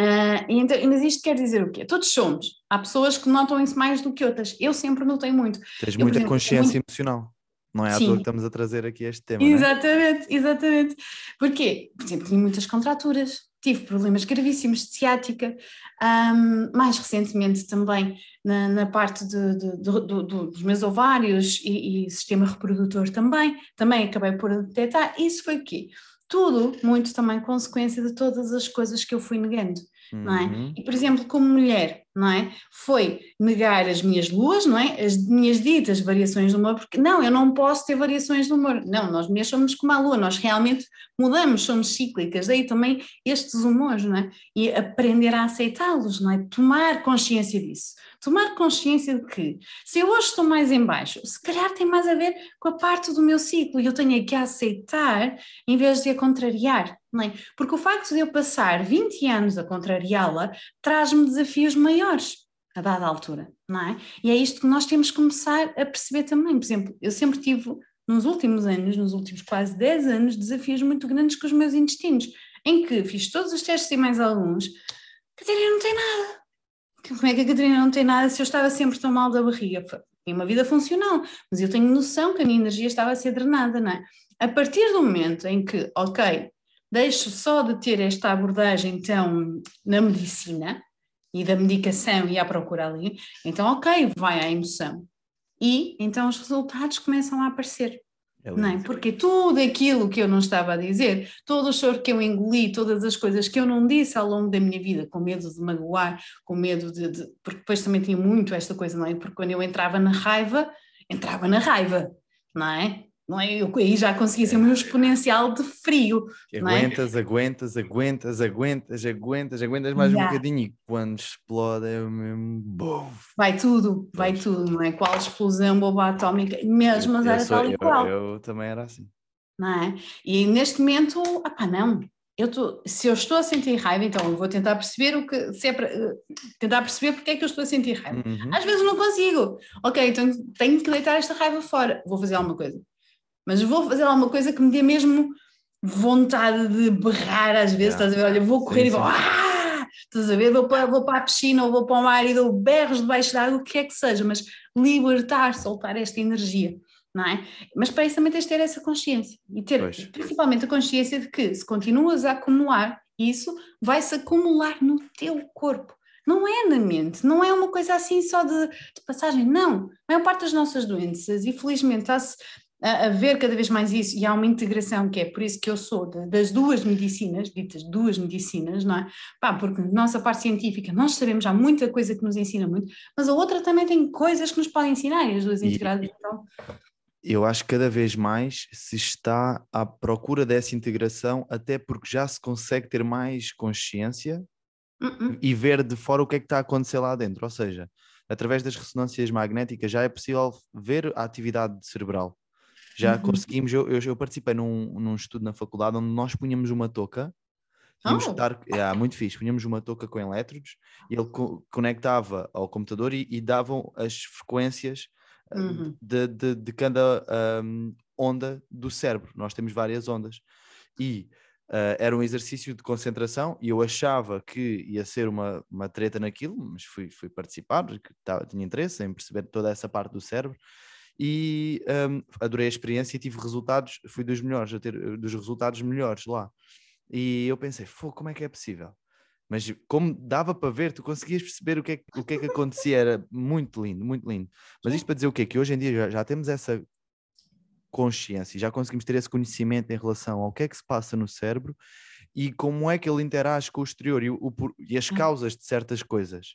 Uh, então, mas isto quer dizer o quê? Todos somos. Há pessoas que notam isso mais do que outras. Eu sempre notei muito. Tens eu, muita exemplo, consciência muito... emocional. Não é à toa que estamos a trazer aqui este tema. Exatamente, é? exatamente. Porquê? Por exemplo, tive muitas contraturas, tive problemas gravíssimos de ciática, um, mais recentemente também na, na parte de, de, de, dos meus ovários e, e, sistema reprodutor também, também acabei por detectar. Isso foi o quê? Tudo muito também consequência de todas as coisas que eu fui negando uhum. não é? Uhum. E, por exemplo, como mulher, não é? Foi negar as minhas luas, não é? As minhas ditas variações do humor, porque não, eu não posso ter variações do humor. Não, nós mulheres somos como a lua, nós realmente mudamos, somos cíclicas, daí também estes humores, não é? E aprender a aceitá-los, não é? Tomar consciência disso. Tomar consciência de que se eu hoje estou mais em baixo, se calhar tem mais a ver com a parte do meu ciclo e eu tenho que aceitar em vez de a contrariar. É? Porque o facto de eu passar 20 anos a contrariá-la traz-me desafios maiores a dada altura, não é? E é isto que nós temos que começar a perceber também. Por exemplo, eu sempre tive, nos últimos anos, nos últimos quase 10 anos, desafios muito grandes com os meus intestinos, em que fiz todos os testes e mais alguns. Catarina não tem nada. Como é que a Catarina não tem nada se eu estava sempre tão mal da barriga? Tinha uma vida funcional, mas eu tenho noção que a minha energia estava a ser drenada, não é? A partir do momento em que, ok, deixo só de ter esta abordagem então na medicina e da medicação e à procura ali, então ok, vai à emoção. E então os resultados começam a aparecer. É não é? Porque tudo aquilo que eu não estava a dizer, todo o choro que eu engoli, todas as coisas que eu não disse ao longo da minha vida, com medo de magoar, com medo de, de. Porque depois também tinha muito esta coisa, não é? Porque quando eu entrava na raiva, entrava na raiva, não é? Não é? Eu aí já consegui ser um exponencial de frio. Aguentas, é? aguentas, aguentas, aguentas, aguentas, aguentas mais yeah. um bocadinho e quando explode é o mesmo. Boom. Vai tudo, vai tudo, não é? Qual explosão, bomba atómica, mesmo, mas era tal e qual. Eu, eu, também era assim. não é? E neste momento, ah não, eu tô, se eu estou a sentir raiva, então eu vou tentar perceber o que, se é para, tentar perceber porque é que eu estou a sentir raiva. Uhum. Às vezes não consigo. Ok, então tenho que deitar esta raiva fora. Vou fazer alguma coisa. Mas vou fazer alguma coisa que me dê mesmo vontade de berrar às vezes, yeah. estás a ver? Olha, vou correr sim, e vou, ah! Estás a ver? Vou para, vou para a piscina ou vou para o mar e dou berros debaixo d'água, o que é que seja, mas libertar, soltar esta energia não é? Mas para isso também tens de ter essa consciência e ter pois. principalmente a consciência de que se continuas a acumular isso, vai-se acumular no teu corpo. Não é na mente, não é uma coisa assim só de, de passagem, não. A maior parte das nossas doenças, e felizmente está-se a, a, ver cada vez mais isso, e há uma integração que é por isso que eu sou de, das duas medicinas, ditas duas medicinas, não é? Pá, porque nossa parte científica, nós sabemos, há muita coisa que nos ensina muito, mas a outra também tem coisas que nos podem ensinar, e as duas integradas, então eu acho que cada vez mais se está à procura dessa integração, até porque já se consegue ter mais consciência uh -uh. e ver de fora o que é que está a acontecer lá dentro. Ou seja, através das ressonâncias magnéticas já é possível ver a atividade cerebral. Já uhum. conseguimos, eu, eu, eu, participei num, num estudo na faculdade onde nós punhamos uma touca Tínhamos oh. estar, é, muito fixe, punhamos uma touca com elétrodos e ele co conectava ao computador e, e davam as frequências uhum. de, de, de, cada um, onda do cérebro. Nós temos várias ondas. E uh, era um exercício de concentração e eu achava que ia ser uma, uma treta naquilo, mas fui, fui participar, porque tava, tinha interesse em perceber toda essa parte do cérebro. E um, adorei a experiência e tive resultados, fui dos melhores, a ter dos resultados melhores lá. E eu pensei, como é que é possível? mas como dava para ver, tu conseguias perceber o que, é, o que é que acontecia, era muito lindo, muito lindo. Mas isto para dizer o quê? Que hoje em dia já, já temos essa consciência, já conseguimos ter esse conhecimento em relação ao que é que se passa no cérebro e como é que ele interage com o exterior e, o, e as hum. causas de certas coisas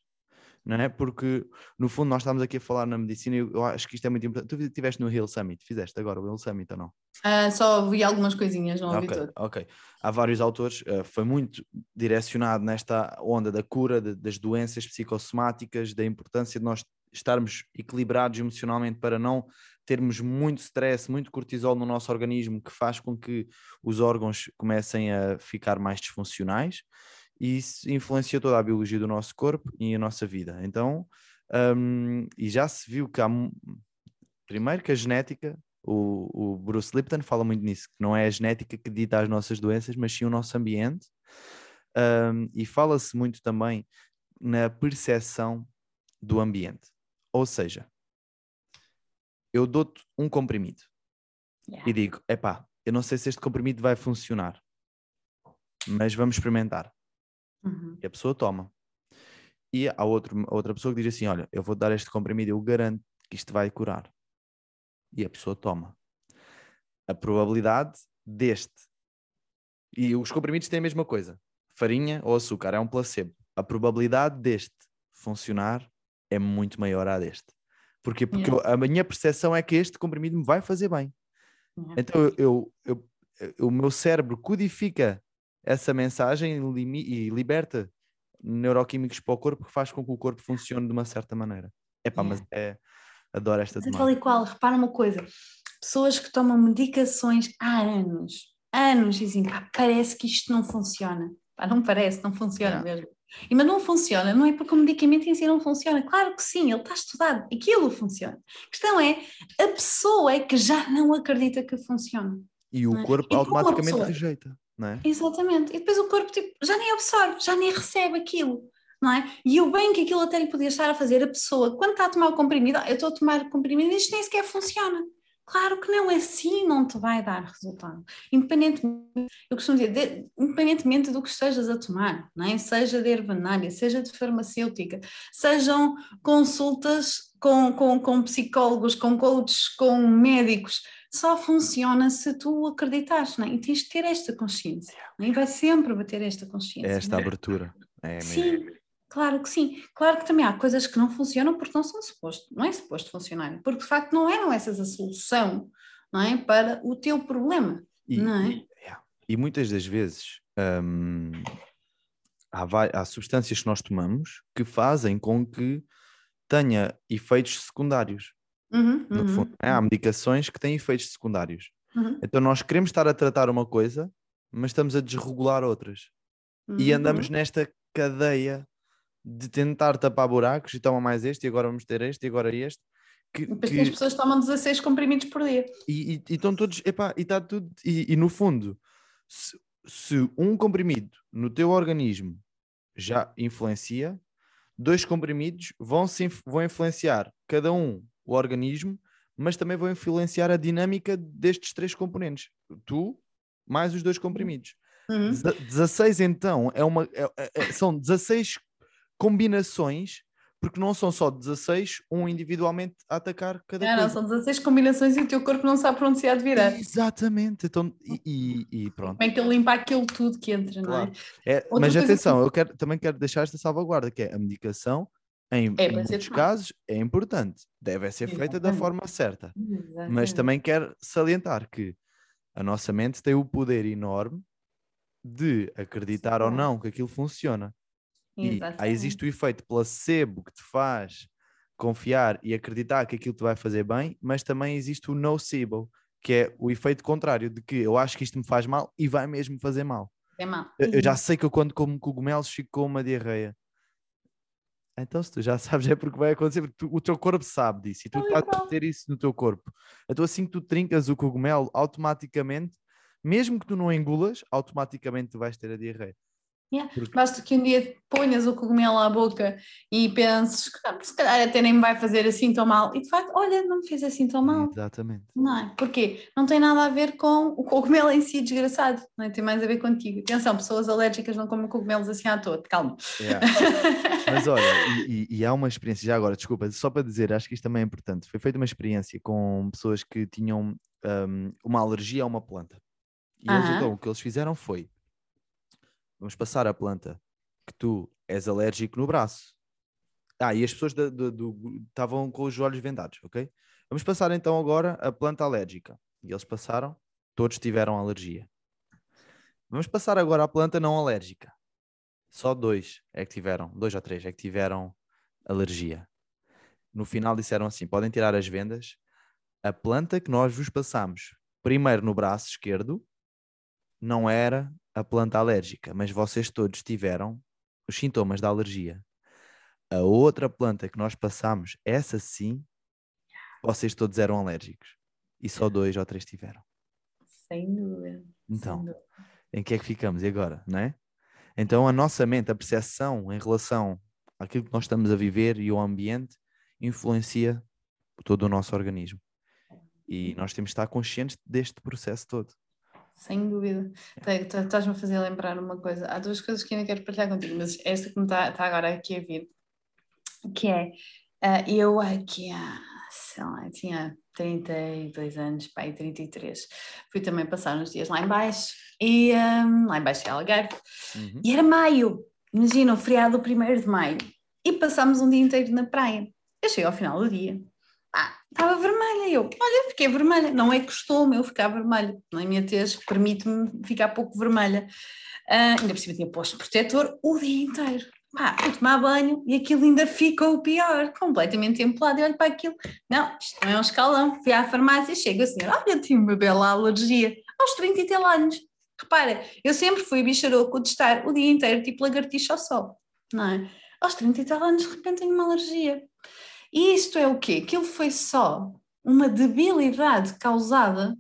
não é? Porque, no fundo, nós estamos aqui a falar na medicina e eu acho que isto é muito importante. Tu estiveste no Hill Summit, fizeste agora o Hill Summit ou não? Uh, só vi algumas coisinhas, não ouvi okay, tudo. Ok, há vários autores, uh, foi muito direcionado nesta onda da cura de, das doenças psicossomáticas, da importância de nós estarmos equilibrados emocionalmente para não termos muito stress, muito cortisol no nosso organismo, que faz com que os órgãos comecem a ficar mais disfuncionais e isso influencia toda a biologia do nosso corpo e a nossa vida. Então, um, e já se viu que há, primeiro que a genética, o, o, Bruce Lipton fala muito nisso, que não é a genética que dita as nossas doenças, mas sim o nosso ambiente. Um, e fala-se muito também na percepção do ambiente. Ou seja, eu dou-te um comprimido yeah. e digo: epá, eu não sei se este comprimido vai funcionar, mas vamos experimentar. Uhum. E a pessoa toma. E há outro, outra pessoa que diz assim: Olha, eu vou dar este comprimido, eu garanto que isto vai curar. E a pessoa toma. A probabilidade deste. E os comprimidos têm a mesma coisa: farinha ou açúcar, é um placebo. A probabilidade deste funcionar é muito maior à deste. Porquê? Porque yeah. eu, a minha percepção é que este comprimido me vai fazer bem. Yeah. Então eu, eu, eu, o meu cérebro codifica essa mensagem e liberta neuroquímicos para o corpo que faz com que o corpo funcione de uma certa maneira. Epá, yeah. mas é, adoro esta mas é tal e qual, repara uma coisa, pessoas que tomam medicações há anos, anos, dizem, pá, parece que isto não funciona. Pá, não parece, não funciona yeah. mesmo. E, mas não funciona, não é porque o medicamento em si não funciona. Claro que sim, ele está estudado, aquilo funciona. A questão é, a pessoa é que já não acredita que funciona. E o é? corpo e automaticamente rejeita não é? Exatamente. E depois o corpo tipo, já nem absorve, já nem recebe aquilo. Não é? E o bem que aquilo até lhe podia estar a fazer a pessoa, quando está a tomar o comprimido, ah, eu estou a tomar o comprimido e isto nem sequer funciona. Claro que não, é assim não te vai dar resultado. Independentemente, eu costumo dizer, de, independentemente do que estejas a tomar, não é? seja de herbanária, seja de farmacêutica, sejam consultas com, com, com psicólogos, com coaches, com médicos, só funciona se tu acreditares, não é? E tens de ter esta consciência, é? e vai sempre bater esta consciência. É esta abertura. É sim, claro que sim. Claro que também há coisas que não funcionam porque não são suposto, não é suposto funcionar, porque de facto não eram essas a solução, não é? Para o teu problema, e, não é? E, e muitas das vezes hum, há, há substâncias que nós tomamos que fazem com que tenha efeitos secundários. Uhum, no uhum. fundo. É, há medicações que têm efeitos secundários. Uhum. Então nós queremos estar a tratar uma coisa, mas estamos a desregular outras. E Uhum. andamos nesta cadeia de tentar tapar buracos e toma mais este, e agora vamos ter este, e agora este. Que, depois que- as pessoas tomam 16 comprimidos por dia. e, e- e estão todos, epá, e está tudo, e, e no fundo, se, se um comprimido no teu organismo já influencia, dois comprimidos vão, se, vão influenciar cada um o organismo, mas também vão influenciar a dinâmica destes três componentes. Tu, mais os dois comprimidos. Uhum. Deza- 16 então é uma, é- é- é- são 16 combinações, porque não são só 16, um individualmente a atacar cada não, coisa. são 16 combinações e o teu corpo não sabe para onde se há de virar. Exatamente. Então, e, e- e pronto. Como é que ele limpa aquilo tudo que entra, não Claro. é? É, Outra mas atenção, que- eu quero, também quero deixar esta salvaguarda, que é a medicação, em, É em muitos casos, é importante. Deve ser feita da Exatamente. forma certa. Mas Exatamente. também quero salientar que a nossa mente tem o poder enorme de acreditar ou Sim. não que aquilo funciona. E aí Exatamente. existe o efeito placebo que te faz confiar e acreditar que aquilo te vai fazer bem, mas também existe o nocebo, que é o efeito contrário, de que eu acho que isto me faz mal e vai mesmo fazer mal. É mau. Eu, eu já Isso. sei que eu quando como cogumelos fico com uma diarreia. Então, se tu já (laughs) sabes, é porque vai acontecer, porque tu- o teu corpo sabe disso e tu Tal e estás a qual. ter isso no teu corpo. Então, assim que tu trincas o cogumelo, automaticamente, mesmo que tu não engulas, automaticamente tu vais ter a diarreia. Yeah. Porque- Basta que um dia ponhas o cogumelo à boca e penses que "Ah, se calhar até nem me vai fazer assim tão mal. E de facto, olha, não me fez assim tão mal. Exatamente. Não é? Porquê? Não tem nada a ver com o cogumelo em si, desgraçado. Não é? Tem mais a ver contigo. Atenção, pessoas alérgicas não comem cogumelos assim à toa. Calma. Yeah. (laughs) Mas olha, e, e- e há uma experiência, já agora, desculpa, só para dizer, acho que isto também é importante. Foi feita uma experiência com pessoas que tinham hum, uma alergia a uma planta. E eles, Aham. então, o que eles fizeram foi: vamos passar a planta que tu és alérgico no braço. Ah, e as pessoas estavam com os olhos vendados, ok? Vamos passar então agora a planta alérgica. E eles passaram, todos tiveram alergia. Vamos passar agora à planta não alérgica. Só dois é que tiveram, dois ou três é que tiveram alergia. No final disseram assim: podem tirar as vendas. A planta que nós vos passamos primeiro no braço esquerdo não era a planta alérgica, mas vocês todos tiveram os sintomas da alergia. A outra planta que nós passamos, essa sim, vocês todos eram alérgicos. E só dois ou três tiveram. Sem dúvida. Então, sem dúvida. em que é que ficamos e agora, não é? Então a nossa mente, a percepção em relação àquilo que nós estamos a viver e o ambiente influencia todo o nosso organismo. E nós temos de estar conscientes deste processo todo. Sem dúvida. Te- Estás-me a fazer lembrar uma coisa. Há duas coisas que ainda quero partilhar contigo, mas esta que me está está agora aqui a vir, que é ah, eu aqui há, sei lá, tinha 32 anos, pai, 33. Fui também passar uns dias lá em baixo, e ah, lá em baixo é Algarve, Uhum. e era maio, imagina, o feriado do 1 de maio, e passámos um dia inteiro na praia. Eu cheguei ao final do dia, estava vermelha, eu, olha, fiquei vermelha, não é costume eu ficar vermelha, não é minha tez permite-me ficar pouco vermelha, Ah, ainda por cima tinha posto protetor o dia inteiro. Pá, fui tomar banho e aquilo ainda ficou pior, completamente templado. E olho para aquilo, não, isto não é um escalão. Fui à farmácia e chega a senhora, olha, tenho uma bela alergia, aos 30 e tal anos. Repara, eu sempre fui bicharoco de estar o dia inteiro tipo lagartixa ao sol, não é? Aos 30 e tal anos, de repente tenho uma alergia. E isto é o quê? Aquilo foi só uma debilidade causada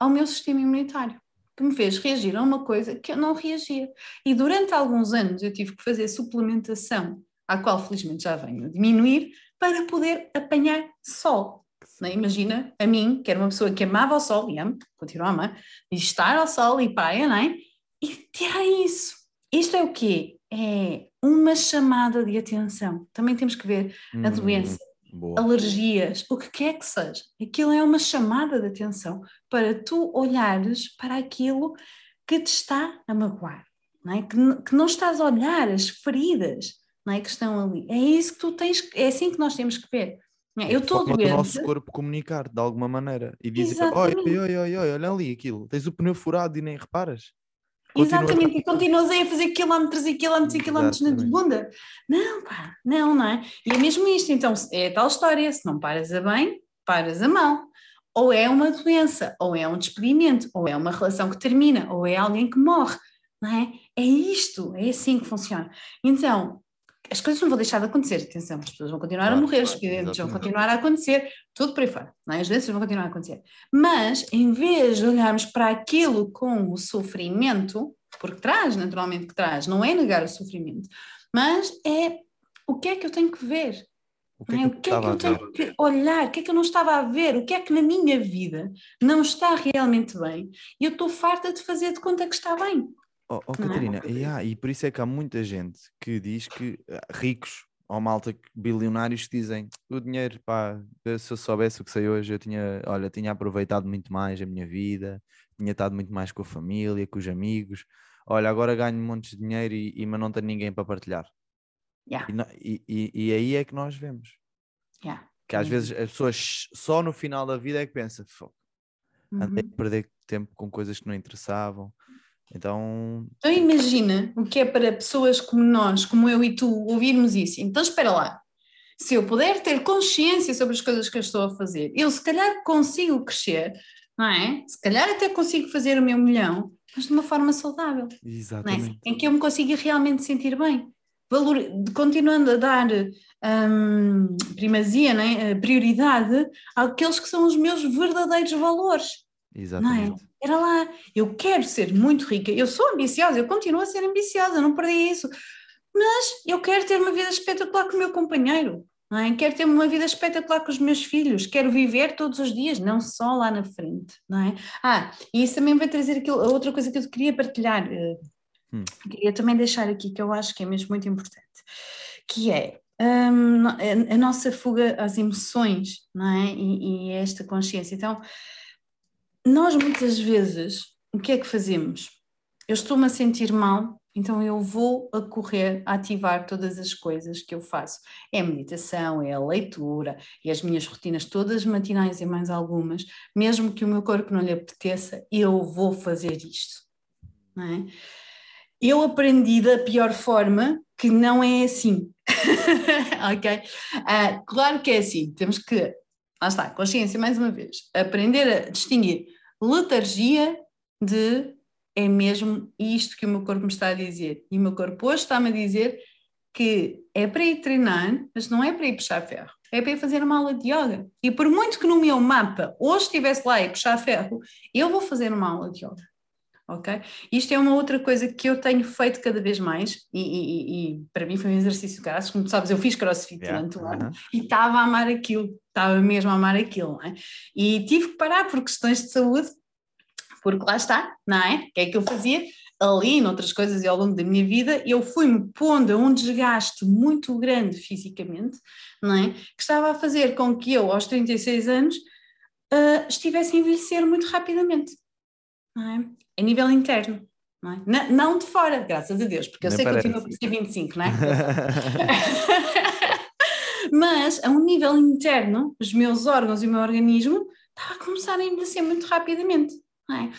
ao meu sistema imunitário, que me fez reagir a uma coisa que eu não reagia. E durante alguns anos eu tive que fazer suplementação, à qual felizmente já venho a diminuir, para poder apanhar sol. Não é? Imagina a mim, que era uma pessoa que amava o sol, e amo, continuo a amar, e estar ao sol e praia, não é? E ter isso. Isto é o quê? É uma chamada de atenção. Também temos que ver a Hum, doença, boa. alergias, o que quer que seja. Aquilo é uma chamada de atenção para tu olhares para aquilo que te está a magoar, não é? Que, que não estás a olhar as feridas não é? que estão ali. É isso que tu tens, é assim que nós temos que ver. não é? Eu estou doente. nosso corpo comunicar de alguma maneira e dizer: oi, oi, oi, oi, olha ali aquilo, tens o pneu furado e nem reparas. Continua a Exatamente, e continuas aí a fazer quilómetros e quilómetros e quilómetros na bunda. Não, pá, não, não é? E é mesmo isto, então, é a tal história, se não paras a bem, paras a mão. ou é uma doença, ou é um despedimento, ou é uma relação que termina, ou é alguém que morre, não é? É isto, é assim que funciona. Então, as coisas não vão deixar de acontecer, atenção, as pessoas vão continuar claro, a morrer, os acidentes vão continuar a acontecer, tudo por aí fora, é? as doenças vão continuar a acontecer. Mas, em vez de olharmos para aquilo com o sofrimento, porque traz, naturalmente que traz, não é negar o sofrimento, mas é o que é que eu tenho que ver, o que é, é? que, o que, é que eu tenho que olhar, o que é que eu não estava a ver, o que é que na minha vida não está realmente bem? E eu estou farta de fazer de conta que está bem. Oh, oh Catarina, é? yeah, e por isso é que há muita gente que diz que eh, ricos ou malta bilionários que dizem o dinheiro, pá, se eu soubesse o que sei hoje, eu tinha, olha, tinha aproveitado muito mais a minha vida, tinha estado muito mais com a família, com os amigos. Olha, agora ganho um monte de dinheiro e, e mas não tenho ninguém para partilhar. Yeah. E, e, e, aí é que nós vemos. Yeah. Que às vezes as pessoas só no final da vida é que pensam, uhum. andei a perder tempo com coisas que não interessavam. Então... então imagina o que é para pessoas como nós, como eu e tu, ouvirmos isso. Então espera lá. Se eu puder ter consciência sobre as coisas que eu estou a fazer, eu se calhar consigo crescer, não é? Se calhar até consigo fazer o meu milhão, mas de uma forma saudável. É? Exatamente. É? Em que eu me consiga realmente sentir bem valor, continuando a dar um, primazia, né? prioridade àqueles que são os meus verdadeiros valores. É? Exatamente. Era lá, eu quero ser muito rica, eu sou ambiciosa, eu continuo a ser ambiciosa, não perdi isso, mas eu quero ter uma vida espetacular com o meu companheiro, não é? quero ter uma vida espetacular com os meus filhos, quero viver todos os dias, não só lá na frente, não é? Ah, e isso também vai trazer aquilo, outra coisa que eu queria partilhar, eh, Hum. Queria também deixar aqui que eu acho que é mesmo muito importante, que é um, a, nossa fuga às emoções, não é? E, e esta consciência. Então, nós muitas vezes, o que é que fazemos? Eu estou-me a sentir mal, então eu vou a correr a ativar todas as coisas que eu faço. É a meditação, é a leitura, e as minhas rotinas todas matinais e mais algumas, mesmo que o meu corpo não lhe apeteça, eu vou fazer isto. É? eu aprendi da pior forma que não é assim. (laughs) ok? Uh, claro que é assim, temos que, lá está, consciência mais uma vez, aprender a distinguir letargia de é mesmo isto que o meu corpo me está a dizer. E o meu corpo hoje está-me a dizer que é para ir treinar, mas não é para ir puxar ferro, é para ir fazer uma aula de yoga. E por muito que no meu mapa hoje estivesse lá e puxar ferro, eu vou fazer uma aula de yoga ok? Isto é uma outra coisa que eu tenho feito cada vez mais e, e, e para mim foi um exercício graças, como tu sabes, eu fiz crossfit yeah. durante o ano e estava a amar aquilo, estava mesmo a amar aquilo, é? E tive que parar por questões de saúde, porque lá está, não é? O que é que eu fazia? Ali, noutras coisas e ao longo da minha vida, eu fui-me pondo a um desgaste muito grande fisicamente, não é? Que estava a fazer com que eu, aos 36 anos, uh, estivesse a envelhecer muito rapidamente. Não é? A nível interno. Não, é? não, não, de fora, graças a Deus, porque eu Nem sei parece. que continua a ser 25, não é? (laughs) Mas a um nível interno, os meus órgãos e o meu organismo estava a começar a envelhecer muito rapidamente. Não é?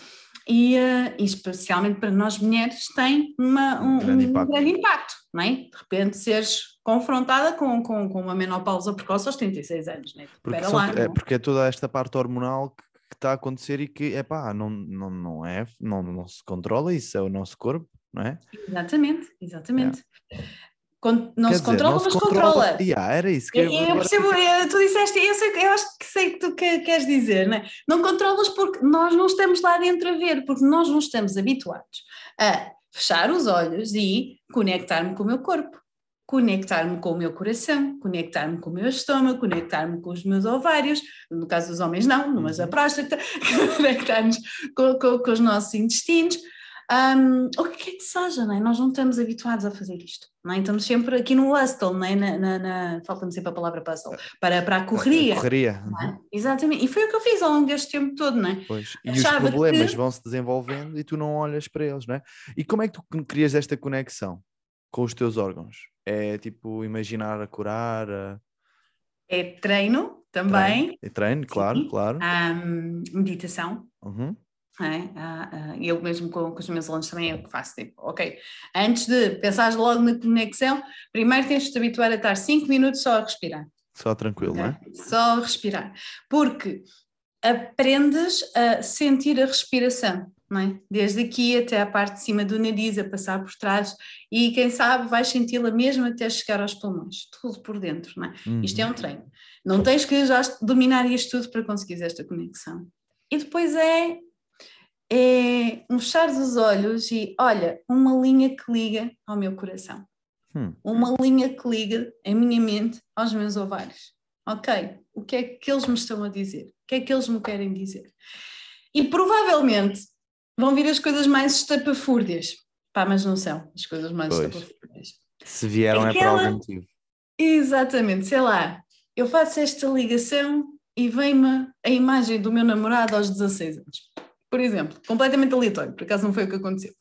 E, uh, especialmente para nós mulheres tem uma, um, um, grande, um impacto. grande, impacto. não é? De repente seres confrontada com, com, com uma menopausa precoce aos 36 anos, não é? Porque, são, lá, é, porque é toda esta parte hormonal que está a acontecer e que, é pá, não, não, não é, não, não se controla, isso é o nosso corpo, não é? Exatamente, exatamente. É. Não Quer se dizer, controla, não mas se controla. controla. Yeah, era isso que eu, eu, eu percebo, eu, tu disseste, eu, sei, eu acho que sei que tu que, queres dizer, não é? Não controlas porque nós não estamos lá dentro a ver, porque nós não estamos habituados a fechar os olhos e conectar-me com o meu corpo conectar-me com o meu coração, conectar-me com o meu estômago, conectar-me com os meus ovários, no caso dos homens não, mas a uhum. próstata, (laughs) conectar-nos com, com, com, os nossos intestinos, um, o que é que seja, não é? Nós não estamos habituados a fazer isto, não é? Estamos sempre aqui no hustle, não é? Na, na, na falta-me sempre a palavra hustle, para, para a correria. A correria. É? Uhum. Exatamente, e foi o que eu fiz ao longo deste tempo todo, não é? Pois. E Achava os problemas que... vão se desenvolvendo e tu não olhas para eles, não é? E como é que tu crias esta conexão com os teus órgãos? É tipo imaginar a curar? A... É treino também. Treino, é treino claro, Sim. claro. Um, meditação. Uhum. É, uh, uh, eu mesmo com, com, os meus alunos também eu faço tipo, ok, antes de pensar logo na conexão, primeiro tens de te habituar a estar 5 minutos só a respirar. Só tranquilo, okay? não é? Só a respirar. Porque aprendes a sentir a respiração, é? Desde aqui até a parte de cima do nariz, a passar por trás, e quem sabe vais senti-la mesmo até chegar aos pulmões, tudo por dentro, não é? Uhum. Isto é um treino. Não tens que já dominar isto tudo para conseguir esta conexão. E depois é, é um fechar os olhos e olha, uma linha que liga ao meu coração. Hum. Uma linha que liga a minha mente aos meus ovários. Ok, o que é que eles me estão a dizer? O que é que eles me querem dizer? E provavelmente vão vir as coisas mais estapafúrdias. Pá, mas não são as coisas mais pois. estapafúrdias. Se vieram Aquela... é por algum motivo. Exatamente, sei lá, eu faço esta ligação e vem-me a imagem do meu namorado aos 16 anos. Por exemplo, completamente aleatório, por acaso não foi o que aconteceu.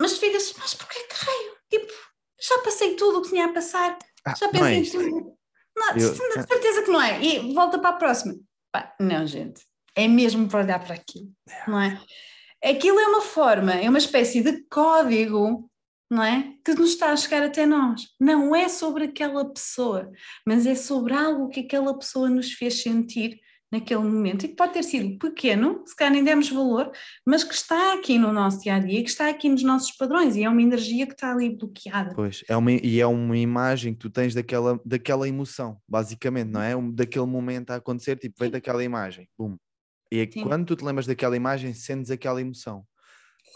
Mas ficas, mas porquê que raio? Tipo, já passei tudo o que tinha a passar, ah, já pensei em tudo. Não, eu... certeza que não é. E volta para a próxima. Pá, não, gente, é mesmo para olhar para aquilo, não é? Aquilo é uma forma, é uma espécie de código não é? Que nos está a chegar até nós. Não é sobre aquela pessoa, mas é sobre algo que aquela pessoa nos fez sentir naquele momento e que pode ter sido pequeno, se calhar nem demos valor, mas que está aqui no nosso dia a dia, que está aqui nos nossos padrões e é uma energia que está ali bloqueada. Pois, é uma, e é uma imagem que tu tens daquela, daquela emoção, basicamente, não é? Um, daquele momento a acontecer, tipo, vem daquela imagem, bum. E é quando tu te lembras daquela imagem, sentes aquela emoção.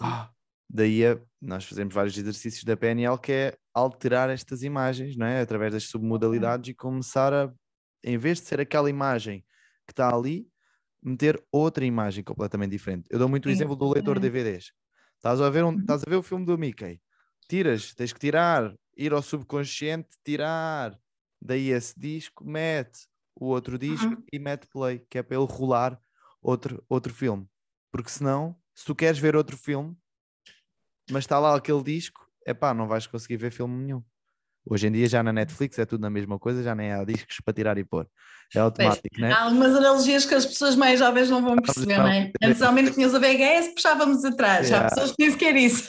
Ah, Daí a, nós fazemos vários exercícios da PNL que é alterar estas imagens, não é? Através das submodalidades e começar a, em vez de ser aquela imagem que está ali, meter outra imagem completamente diferente. Eu dou muito o exemplo do leitor de DVDs. Estás a ver, um, uhum. estás a ver o filme do Mickey. Tiras, tens que tirar, ir ao subconsciente, tirar. Daí esse disco, mete o outro disco uhum. e mete play, que é para ele rolar outro, outro filme. Porque senão, se tu queres ver outro filme, mas está lá aquele disco, é pá, não vais conseguir ver filme nenhum. Hoje em dia já na Netflix é tudo a mesma coisa, já nem há discos para tirar e pôr. É automático, pois, né? Há algumas analogias que as pessoas mais jovens não vão perceber, não, não é? Antes ao menos tinhas a VHS, puxávamos atrás, yeah. já pessoas que nem sequer isso.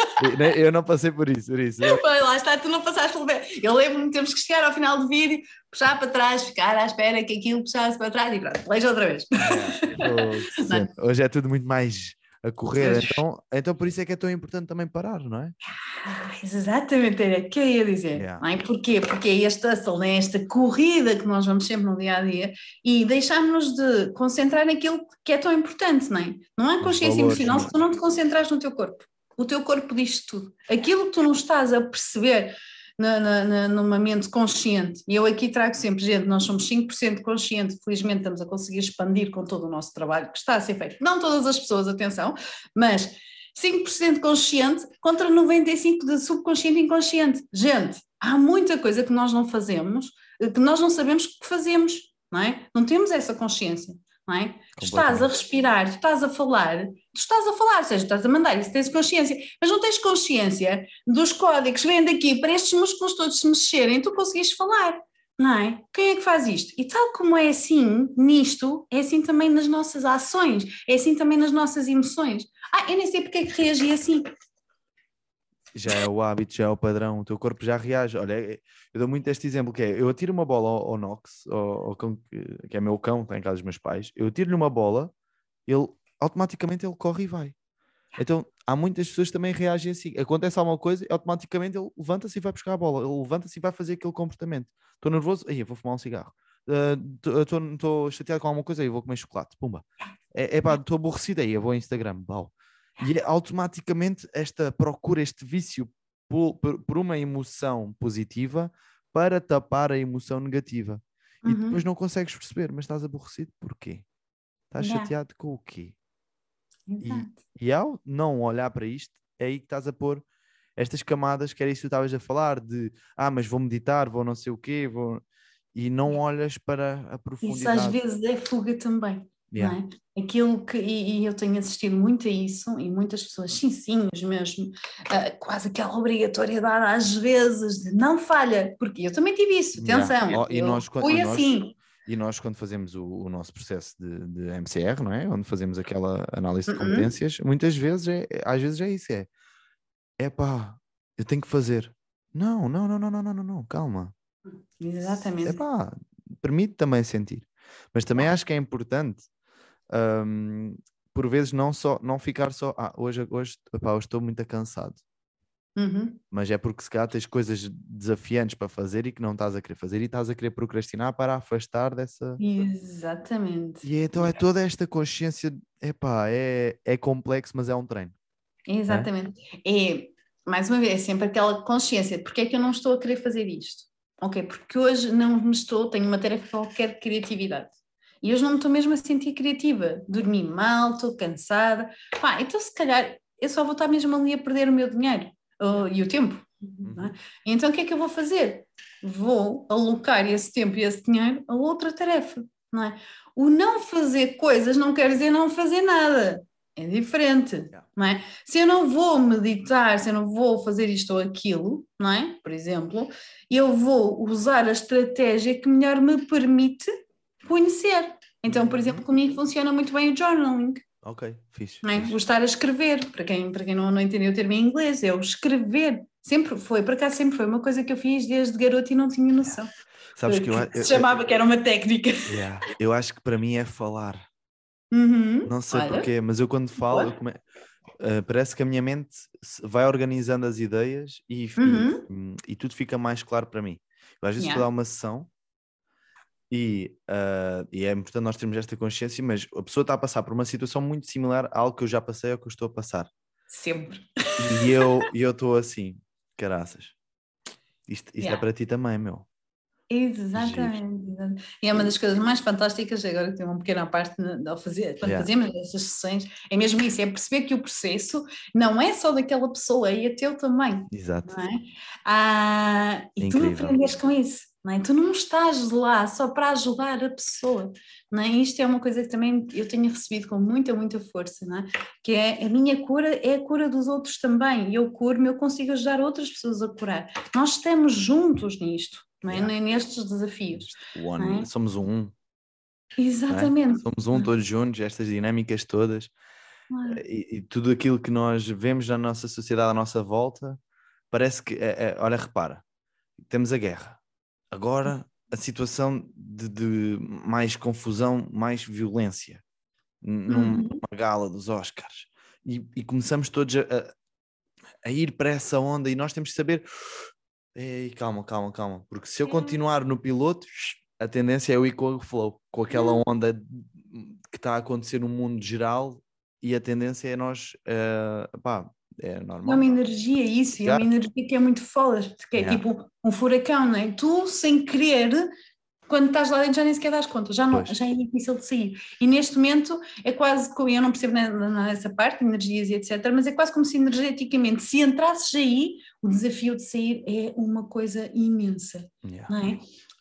Eu não passei por isso, por isso. (laughs) Pois, lá está, tu não passaste pelo Eu lembro-me, temos que chegar ao final do vídeo, puxar para trás, ficar à espera que aquilo puxasse para trás e pronto, leja outra vez. (laughs) Oh, Hoje é tudo muito mais a correr. Então, então por isso é que é tão importante também parar, não é? Ah, exatamente, era o que eu ia dizer. Yeah. Não é? Porquê? Porque é este hustle, é esta corrida que nós vamos sempre no dia a dia e deixamos de concentrar naquilo que é tão importante, não é? Não há consciência emocional se tu não te concentras no teu corpo. O teu corpo diz tudo. Aquilo que tu não estás a perceber na, na, numa mente consciente. E eu aqui trago sempre, gente, nós somos 5% consciente, felizmente estamos a conseguir expandir com todo o nosso trabalho que está a ser feito. Não todas as pessoas, atenção, mas 5% consciente contra 95% de subconsciente e inconsciente. Gente, há muita coisa que nós não fazemos, que nós não sabemos que fazemos, não é? Não temos essa consciência não é? Tu estás a respirar, tu estás a falar, tu estás a falar, ou seja, estás a mandar isso, tens consciência, mas não tens consciência dos códigos vêm daqui para estes músculos todos se mexerem, tu conseguiste falar, não é? Quem é que faz isto? E tal como é assim nisto, é assim também nas nossas ações, é assim também nas nossas emoções. Ah, eu nem sei porque é que reagi assim já é o hábito, já é o padrão, o teu corpo já reage. Olha, é, eu dou muito este exemplo que é, eu atiro uma bola ao, ao Nox, ao, ao cão, que é meu cão, está em casa dos meus pais, eu atiro-lhe uma bola, ele automaticamente ele corre e vai. Então, há muitas pessoas que também reagem assim. Acontece alguma coisa, automaticamente ele levanta-se e vai buscar a bola. Ele levanta-se e vai fazer aquele comportamento. Estou nervoso, aí vou fumar um cigarro. Estou uh, chateado com alguma coisa, aí vou comer chocolate. Pumba. É, pá, estou aborrecido, aí eu vou ao Instagram. Bau. E é automaticamente esta procura, este vício por, por, por uma emoção positiva para tapar a emoção negativa. Uhum. E depois não consegues perceber, mas estás aborrecido porquê? Estás yeah. chateado com o quê? Exato. E, e ao não olhar para isto, é aí que estás a pôr estas camadas, que era isso que tu estavas a falar, de ah, mas vou meditar, vou não sei o quê, vou... e não olhas para a profundidade. Isso às vezes é fuga também. Yeah. É? Aquilo que, e, e, eu tenho assistido muito a isso, e muitas pessoas, sim, sim, mesmo, uh, quase aquela obrigatoriedade às vezes de não falha, porque eu também tive isso, atenção, yeah. oh, e nós, e assim. Nós, e nós, quando fazemos o, o nosso processo de, de, MCR, não é? Onde fazemos aquela análise de uh-uh. competências, muitas vezes, é, às vezes é isso, é, é pá, eu tenho que fazer. Não, não, não, não, não, não, não, calma. Exatamente. É pá, permite também sentir. Mas também acho que é importante um, por vezes não só não ficar só ah, hoje, hoje, epá, hoje estou muito cansado. Uhum. Mas é porque se calhar tens coisas desafiantes para fazer e que não estás a querer fazer e estás a querer procrastinar para afastar dessa. Exatamente. E então é toda esta consciência, epá, é, é complexo, mas é um treino. Exatamente. É, mais uma vez, é sempre aquela consciência, porque é que eu não estou a querer fazer isto? Ok, porque hoje não me estou, tenho uma tarefa qualquer de criatividade. E hoje não me estou mesmo a sentir criativa. Dormi mal, estou cansada. Pá, então se calhar eu só vou estar mesmo ali a perder o meu dinheiro e o tempo. É? Então o que é que eu vou fazer? Vou alocar esse tempo e esse dinheiro a outra tarefa. Não é? O não fazer coisas não quer dizer não fazer nada. É diferente, não é? Se eu não vou meditar, se eu não vou fazer isto ou aquilo, não é? Por exemplo, eu vou usar a estratégia que melhor me permite conhecer. Então, por exemplo, comigo funciona muito bem o journaling. Ok, fixe. Não é? fixe. Vou estar a escrever, para quem, para quem não, não entendeu o termo em inglês, é o escrever. Sempre foi, por acaso sempre foi uma coisa que eu fiz desde garoto e não tinha noção. Sabes que eu, se eu- chamava que era uma técnica. Yeah, eu acho que para mim é falar. Uhum. Não sei Olha. porquê, mas eu quando falo, eu come- eh, parece que a minha mente se- vai organizando as ideias e, e- Uhum. e tudo fica mais claro para mim. Eu às vezes Yeah. vou dar uma sessão e, ah, e é importante nós termos esta consciência, mas a pessoa está a passar por uma situação muito similar a algo que eu já passei ou que eu estou a passar. Sempre. E eu e eu estou assim, caraças. Isto, isto é Yeah. para ti também, meu. Exatamente. E é uma das coisas mais fantásticas, agora que tenho uma pequena parte ao fazer, quando Yeah. fazemos essas sessões, é mesmo isso, é perceber que o processo não é só daquela pessoa, é teu também. Exato. não é? Ah, e tu Incrível. aprendes com isso, não é? Tu não estás lá só para ajudar a pessoa, não é? Isto é uma coisa que também eu tenho recebido com muita, muita força, não é? Que é a minha cura é a cura dos outros também, eu curo-me, eu consigo ajudar outras pessoas a curar. Nós estamos juntos nisto, não é? Yeah. Nestes desafios. One, é? Somos um, é? Exatamente. somos um todos juntos, estas dinâmicas todas. E, e tudo aquilo que nós vemos na nossa sociedade à nossa volta, parece que, é- é- olha, repara, temos a guerra. Agora a situação de, de mais confusão, mais violência, n- numa Uhum. gala dos Oscars. E, e começamos todos a, a- ir para essa onda e nós temos que saber. Ei, calma, calma, calma. Porque se eu É. continuar no piloto, a tendência é eu ir com o flow, com aquela Uhum. onda que está a acontecer no mundo geral e a tendência é nós, eh, pá, é É normal. uma energia isso, é uma energia que é muito foda, que é Yeah. tipo um furacão, não é? Tu, sem querer, quando estás lá dentro já nem sequer das conta, já, não, Pois. já é difícil de sair. E neste momento é quase como, eu não percebo ne- nessa parte, energias e etc., mas é quase como se energeticamente, se entrasses aí, o desafio de sair é uma coisa imensa, Yeah. não é?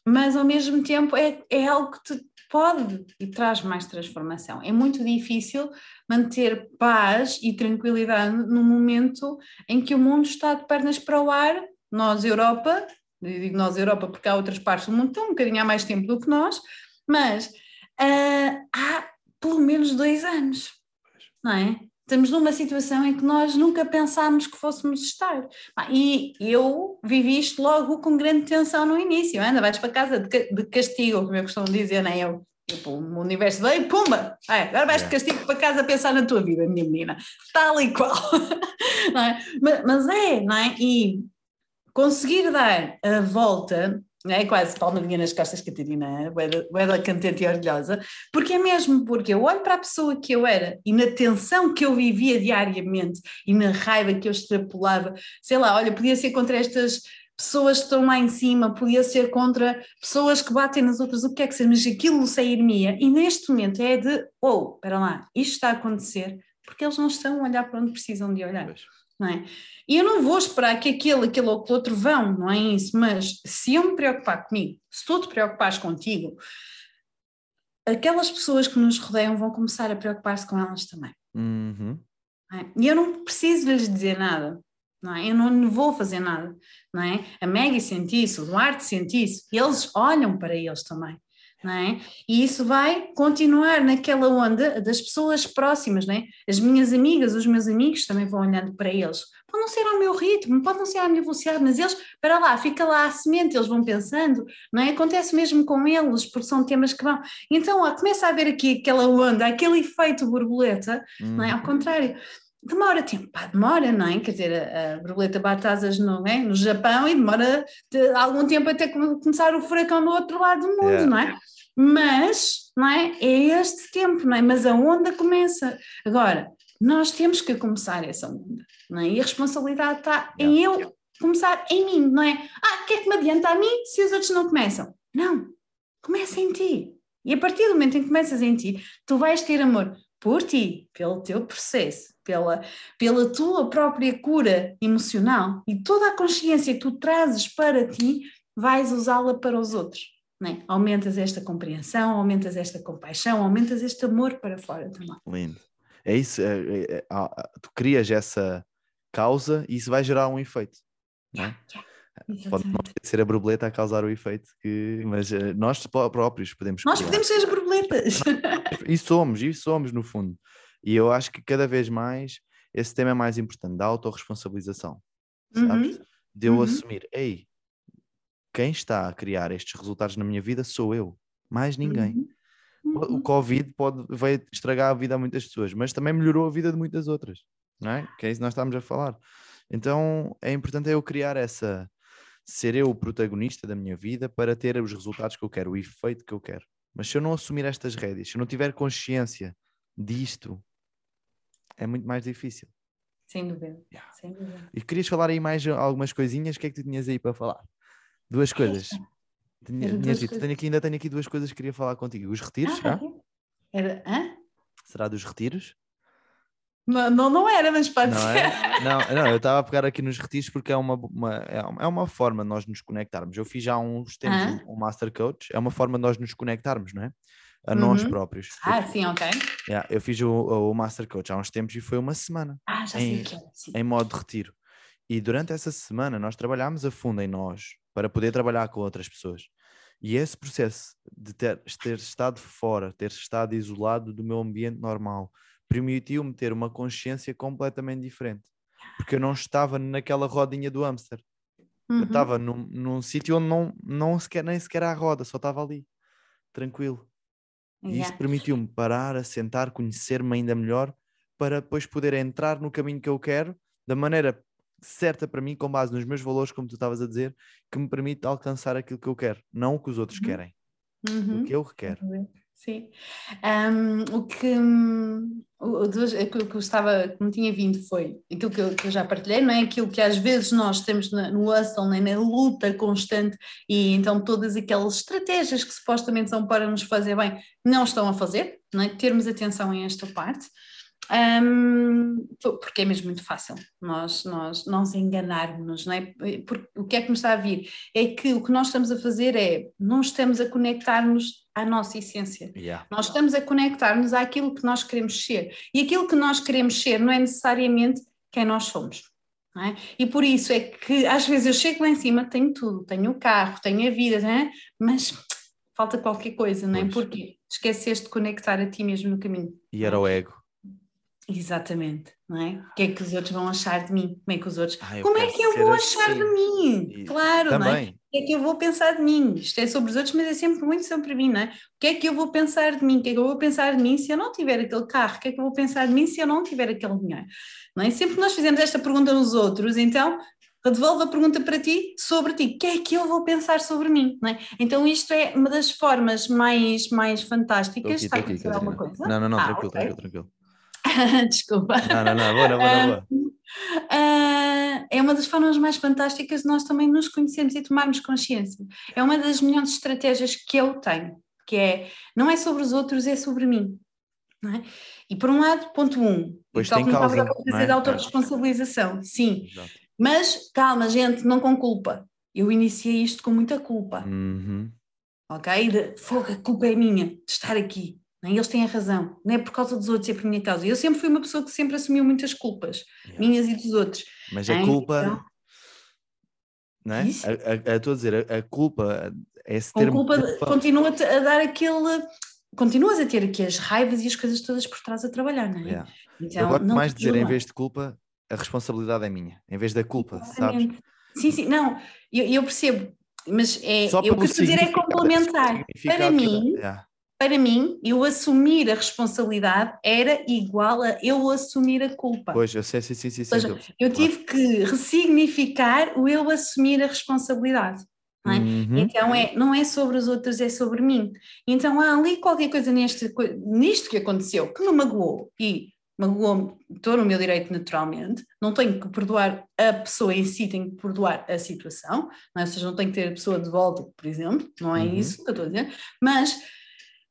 Mas ao mesmo tempo é, é algo que te pode e traz mais transformação. É muito difícil manter paz e tranquilidade no momento em que o mundo está de pernas para o ar, nós, Europa, eu digo nós, Europa, porque há outras partes do mundo que estão um bocadinho há mais tempo do que nós, mas ah, há pelo menos dois anos, não é? Estamos numa situação em que nós nunca pensámos que fôssemos estar. E eu vivi isto logo com grande tensão no início. Anda, vais para casa de, ca- de castigo, como eu costumo dizer, não é? Eu, tipo, o universo veio, pumba! Ah, agora vais de Yeah. castigo para casa a pensar na tua vida, minha menina. Tal e qual. (laughs) Não é? mas, mas é, não é? E conseguir dar a volta, é quase palmadinha nas costas, Catarina, boeda contente e orgulhosa, porque é mesmo porque eu olho para a pessoa que eu era e na tensão que eu vivia diariamente e na raiva que eu extrapolava, sei lá, olha, podia ser contra estas pessoas que estão lá em cima, podia ser contra pessoas que batem nas outras, o que é que seja, mas aquilo sair-me-ia. E neste momento é de, oh, espera lá, isto está a acontecer, porque eles não estão a olhar para onde precisam de olhar. Não é? E eu não vou esperar que aquele, aquele ou que outro vão, não é isso, mas se eu me preocupar comigo, se tu te preocupares contigo, aquelas pessoas que nos rodeiam vão começar a preocupar-se com elas também. Uhum. é? E eu não preciso lhes dizer nada, não é? Eu não vou fazer nada, não é? A Maggie sente isso, o Duarte sente isso, eles olham para eles também. É? E isso vai continuar naquela onda das pessoas próximas, é? As minhas amigas, os meus amigos também vão olhando para eles, pode não ser ao meu ritmo, pode não ser à minha velocidade, mas eles, para lá, fica lá a semente, eles vão pensando, não é? Acontece mesmo com eles, porque são temas que vão. Então, ó, começa a haver aqui aquela onda, aquele efeito borboleta, hum. não é? Ao contrário demora tempo, pá, demora, não é? Quer dizer, a, a borboleta bate asas no, é? no Japão e demora de, algum tempo até começar o furacão no outro lado do mundo, yeah. não é? Mas, não é? É este tempo, não é? Mas a onda começa. Agora, nós temos que começar essa onda, não é? E a responsabilidade está yeah. em eu começar em mim, não é? Ah, o que é que me adianta a mim se os outros não começam? Não, começa em ti. E a partir do momento em que começas em ti, tu vais ter amor por ti, pelo teu processo, pela, pela tua própria cura emocional e toda a consciência que tu trazes para ti, vais usá-la para os outros. É? Aumentas esta compreensão, aumentas esta compaixão, aumentas este amor para fora também. Lindo. É isso, é, é, é, tu crias essa causa e isso vai gerar um efeito. Não é? Yeah, Pode não ser a borboleta a causar o efeito, que, mas eh, nós próprios podemos. Nós criar. podemos ser as borboletas. E somos, e somos no fundo. E eu acho que cada vez mais esse tema é mais importante, da autorresponsabilização. Sabes? Uhum. De eu uhum. assumir, ei, quem está a criar estes resultados na minha vida sou eu, mais ninguém. Uhum. O uhum. Covid pode, vai estragar a vida a muitas pessoas, mas também melhorou a vida de muitas outras, não é? Que é isso que nós estamos a falar. Então é importante eu criar essa, ser eu o protagonista da minha vida para ter os resultados que eu quero, o efeito que eu quero. Mas se eu não assumir estas rédeas, se eu não tiver consciência disto, é muito mais difícil. Sem dúvida. Yeah. Sem dúvida. E querias falar aí mais algumas coisinhas? O que é que tu tinhas aí para falar? Duas coisas. Tinha, duas dito, coisas. Tenho aqui, ainda tenho aqui duas coisas que queria falar contigo. Os retiros, ah, Era, hã? Será dos retiros? Não, não, não era, mas pode não ser. É? Não, não, eu estava a pegar aqui nos retiros porque é uma, uma, é uma é forma de nós nos conectarmos. Eu fiz já há uns tempos um Master Coach, é uma forma de nós nos conectarmos, não é? a uhum. nós próprios. Ah, sim, ok. Yeah, eu fiz o, o, Master Coach há uns tempos e foi uma semana. Ah, já em, sei que é. Sim. Em modo de retiro. E durante essa semana nós trabalhámos a fundo em nós para poder trabalhar com outras pessoas. E esse processo de ter, ter estado fora, ter estado isolado do meu ambiente normal, permitiu-me ter uma consciência completamente diferente. Porque eu não estava naquela rodinha do hamster. Uhum. Eu estava num, num sítio onde não, não sequer, nem sequer há roda, só estava ali, tranquilo. E yeah. isso permitiu-me parar, assentar, conhecer-me ainda melhor, para depois poder entrar no caminho que eu quero, da maneira certa para mim, com base nos meus valores, como tu estavas a dizer, que me permite alcançar aquilo que eu quero, não o que os outros uhum. querem, uhum. o que eu requero. Sim. Um, o, que, o, o, que eu estava, que me tinha vindo foi aquilo que eu, que eu, já partilhei, não é? Aquilo que às vezes nós temos na, no hustle, né? na luta constante, e então todas aquelas estratégias que supostamente são para nos fazer bem, não estão a fazer, não é? Termos atenção em esta parte. Um, porque é mesmo muito fácil nós, nós, nós enganarmos, não é? Porque o que é que me está a vir? É que o que nós estamos a fazer é, não estamos a conectar-nos à nossa essência. Yeah. Nós estamos a conectar-nos àquilo que nós queremos ser. E aquilo que nós queremos ser não é necessariamente quem nós somos. É? E por isso é que às vezes eu chego lá em cima, tenho tudo, tenho o carro, tenho a vida, é? mas falta qualquer coisa, não é? Pois. Porque esqueceste de conectar a ti mesmo no caminho. E era o ego. Exatamente, não é? O que é que os outros vão achar de mim? Como é que os outros. Ah, Como é que eu vou assim. achar de mim? E... Claro, Também. não é? O que é que eu vou pensar de mim? Isto é sobre os outros, mas é sempre muito sobre mim, não é? O que é que eu vou pensar de mim? O que é que eu vou pensar de mim se eu não tiver aquele carro? O que é que eu vou pensar de mim se eu não tiver aquele dinheiro? Não é? Sempre que nós fizemos esta pergunta nos outros, então devolvo a pergunta para ti sobre ti. O que é que eu vou pensar sobre mim? Não é? Então isto é uma das formas mais, mais fantásticas. Está aqui, aqui, alguma coisa? Não, não, não, ah, tranquilo, okay. tranquilo, tranquilo. (laughs) Desculpa. Não, não, não, boa, boa, boa. Uh, é uma das formas mais fantásticas de nós também nos conhecermos e tomarmos consciência. É uma das melhores estratégias que eu tenho, que é não é sobre os outros, é sobre mim. É? E por um lado, ponto um, pois tem causa, não é? da autorresponsabilização, sim. Exato. Mas calma, gente, não com culpa. Eu iniciei isto com muita culpa. Uhum. Ok? De, fogo, a culpa é minha de estar aqui. Nem eles têm a razão, não é por causa dos outros, é por minha causa. Eu sempre fui uma pessoa que sempre assumiu muitas culpas, yeah. minhas e dos outros. Mas a culpa. Então, não é? Estou a, a, a, dizer, a, a culpa é esse termo. culpa, continua a dar aquele. Continuas a ter aqui as raivas e as coisas todas por trás a trabalhar, não é? Yeah. Então, Eu gosto mais de dizer, em vez de culpa, a responsabilidade é minha, em vez da culpa, sabes? Sim, sim, não, eu, eu percebo, mas é, Só eu, o que estou a dizer é complementar. Para mim, yeah. Para mim, eu assumir a responsabilidade era igual a eu assumir a culpa. Pois, eu sei, sim, sim, sim. Seja, eu tive que ressignificar o eu assumir a responsabilidade. Não é? Uhum. Então é, não é sobre os outros, é sobre mim. Então há ali qualquer coisa neste, nisto que aconteceu que me magoou e magoou-me, estou no meu direito naturalmente, não tenho que perdoar a pessoa em si, tenho que perdoar a situação, não é? ou seja, não tenho que ter a pessoa de volta, por exemplo, não é uhum. isso que eu estou a dizer, mas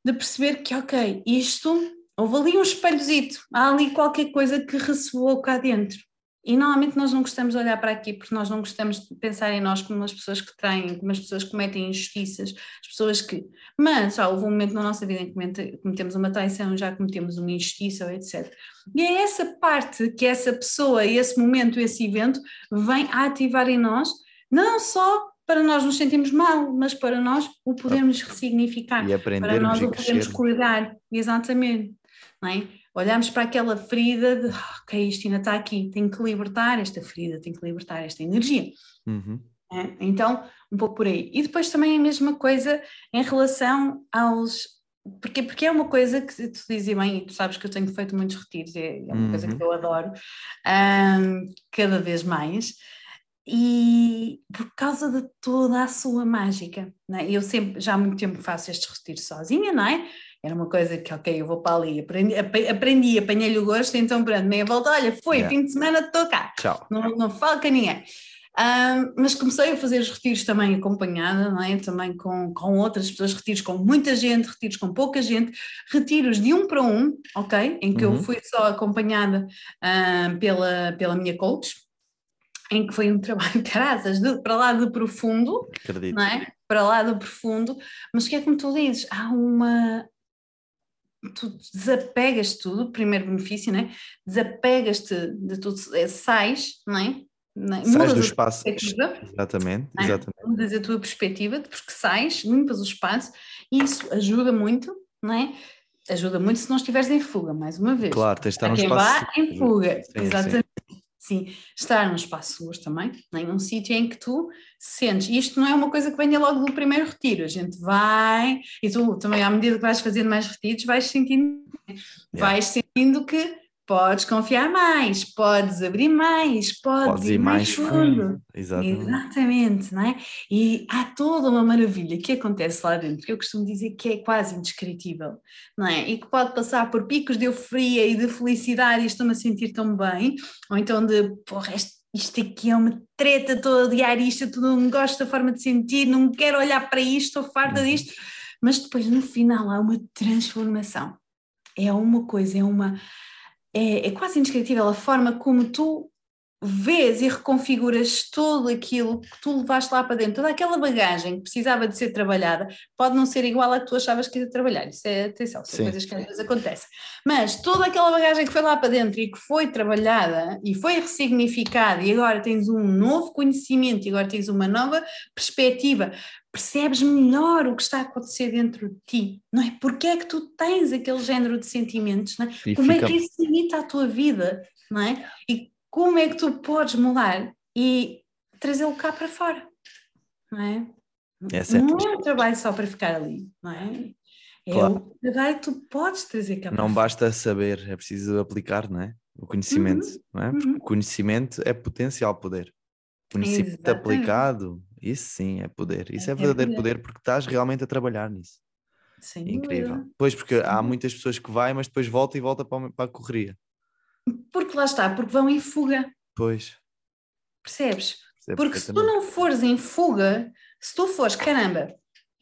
de perceber que, ok, isto, houve ali um espelhozito, há ali qualquer coisa que ressoou cá dentro. E normalmente nós não gostamos de olhar para aqui porque nós não gostamos de pensar em nós como as pessoas que traem, como as pessoas que cometem injustiças, as pessoas que. Mas já houve um momento na nossa vida em que cometemos uma traição, já cometemos uma injustiça, etc. E é essa parte que essa pessoa, esse momento, esse evento vem a ativar em nós, não só para nós nos sentirmos mal, mas para nós o podermos ressignificar, e para nós o podermos cuidar, exatamente. Não é? olhamos para aquela ferida de ah, ok, isto ainda está aqui, tenho que libertar esta ferida, tenho que libertar esta energia. Uhum. É? Então, um pouco por aí. E depois também a mesma coisa em relação aos. Porque, porque é uma coisa que tu dizes bem, e tu sabes que eu tenho feito muitos retiros, é, é uma uhum. coisa que eu adoro, um, cada vez mais, e por causa de toda a sua mágica. Né? Eu sempre, já há muito tempo faço estes retiros sozinha, não é? Era uma coisa que, ok, eu vou para ali, aprendi, aprendi apanhei-lhe o gosto, então pronto, meia volta, olha, foi, yeah. fim de semana estou cá. Tchau. Não, não falo com ninguém. Um, mas comecei a fazer os retiros também acompanhada, não é? também com, com outras pessoas, retiros com muita gente, retiros com pouca gente, retiros de um para um, ok? Em que uhum. eu fui só acompanhada um, pela, pela minha coach, em que foi um trabalho de (laughs) graças, de, para lá de profundo, Acredito. não é? Para lá do profundo, mas que é como tu dizes, há uma, tu desapegas tudo, primeiro benefício, né? desapegas-te de tudo, é, sais, não é? Não é? Sais do espaço, exatamente, é? exatamente. Mudas a tua perspectiva, porque sais, limpas o espaço, e isso ajuda muito, não é? Ajuda muito se não estiveres em fuga, mais uma vez. Claro, tens de estar num espaço... Vá em fuga, sim, exatamente. Sim. Estar num espaço seguro também, em um sítio em que tu sentes. Isto não é uma coisa que venha logo do primeiro retiro, a gente vai, e tu também, à medida que vais fazendo mais retiros, vais sentindo, yeah. vais sentindo que podes confiar mais, podes abrir mais, podes, podes ir mais, fundo. fundo. Exatamente. Exatamente, não é? E há toda uma maravilha que acontece lá dentro, que eu costumo dizer que é quase indescritível, não é? E que pode passar por picos de euforia e de felicidade e estou-me a sentir tão bem, ou então de, porra, isto aqui é uma treta, estou a odiar isto, eu não gosto da forma de sentir, não quero olhar para isto, estou farta uhum. disto, mas depois no final há uma transformação. É uma coisa, é uma é, é quase indescritível a forma como tu vês e reconfiguras tudo aquilo que tu levaste lá para dentro, toda aquela bagagem que precisava de ser trabalhada, pode não ser igual a que tu achavas que ia trabalhar, isso é atenção, são Sim. coisas que às vezes acontecem, mas toda aquela bagagem que foi lá para dentro e que foi trabalhada e foi ressignificada e agora tens um novo conhecimento e agora tens uma nova perspectiva, percebes melhor o que está a acontecer dentro de ti, não é? Porque é que tu tens aquele género de sentimentos, não é? Como fica... é que isso limita a tua vida, não é? E como é que tu podes mudar e trazê-lo cá para fora, não é? é não é um trabalho só para ficar ali, não é? É claro. um trabalho que tu podes trazer cá Não basta saber, é preciso aplicar, não é? O conhecimento, uhum. não é? Porque uhum. o conhecimento é potencial poder. Conhecimento Exatamente. aplicado isso sim é poder. Isso é, é verdadeiro poder. poder. porque estás realmente a trabalhar nisso. Sem Incrível. Dúvida. Pois, porque Sim. há muitas pessoas que vai, mas depois volta e volta para a correria. Porque lá está, porque vão em fuga. Pois. Percebes? porque se tu não fores em fuga, se tu fores, caramba,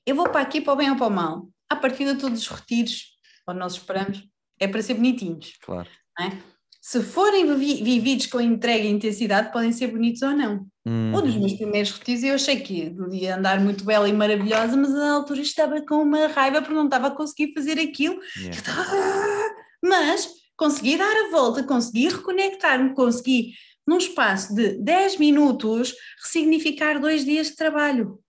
eu vou para aqui para o bem ou para o mal, a partir de todos os retiros, onde nós esperamos, é para ser bonitinhos. Claro. É? Se forem vividos com entrega e intensidade, podem ser bonitos ou não. Um dos meus primeiros retiros eu achei que podia andar muito bela e maravilhosa, mas na altura estava com uma raiva porque não estava a conseguir fazer aquilo. Yeah. Estava... Mas consegui dar a volta, consegui reconectar-me, consegui, num espaço de 10 minutos, ressignificar dois dias de trabalho.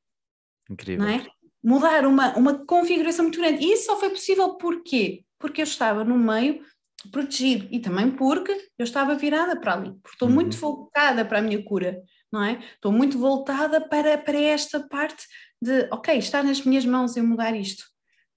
Incrível. Não é? Mudar uma, uma configuração muito grande. E isso só foi possível porquê? Porque eu estava no meio protegido e também porque eu estava virada para ali, porque estou uhum. muito focada para a minha cura, não é? Estou muito voltada para, para esta parte de, ok, está nas minhas mãos eu mudar isto.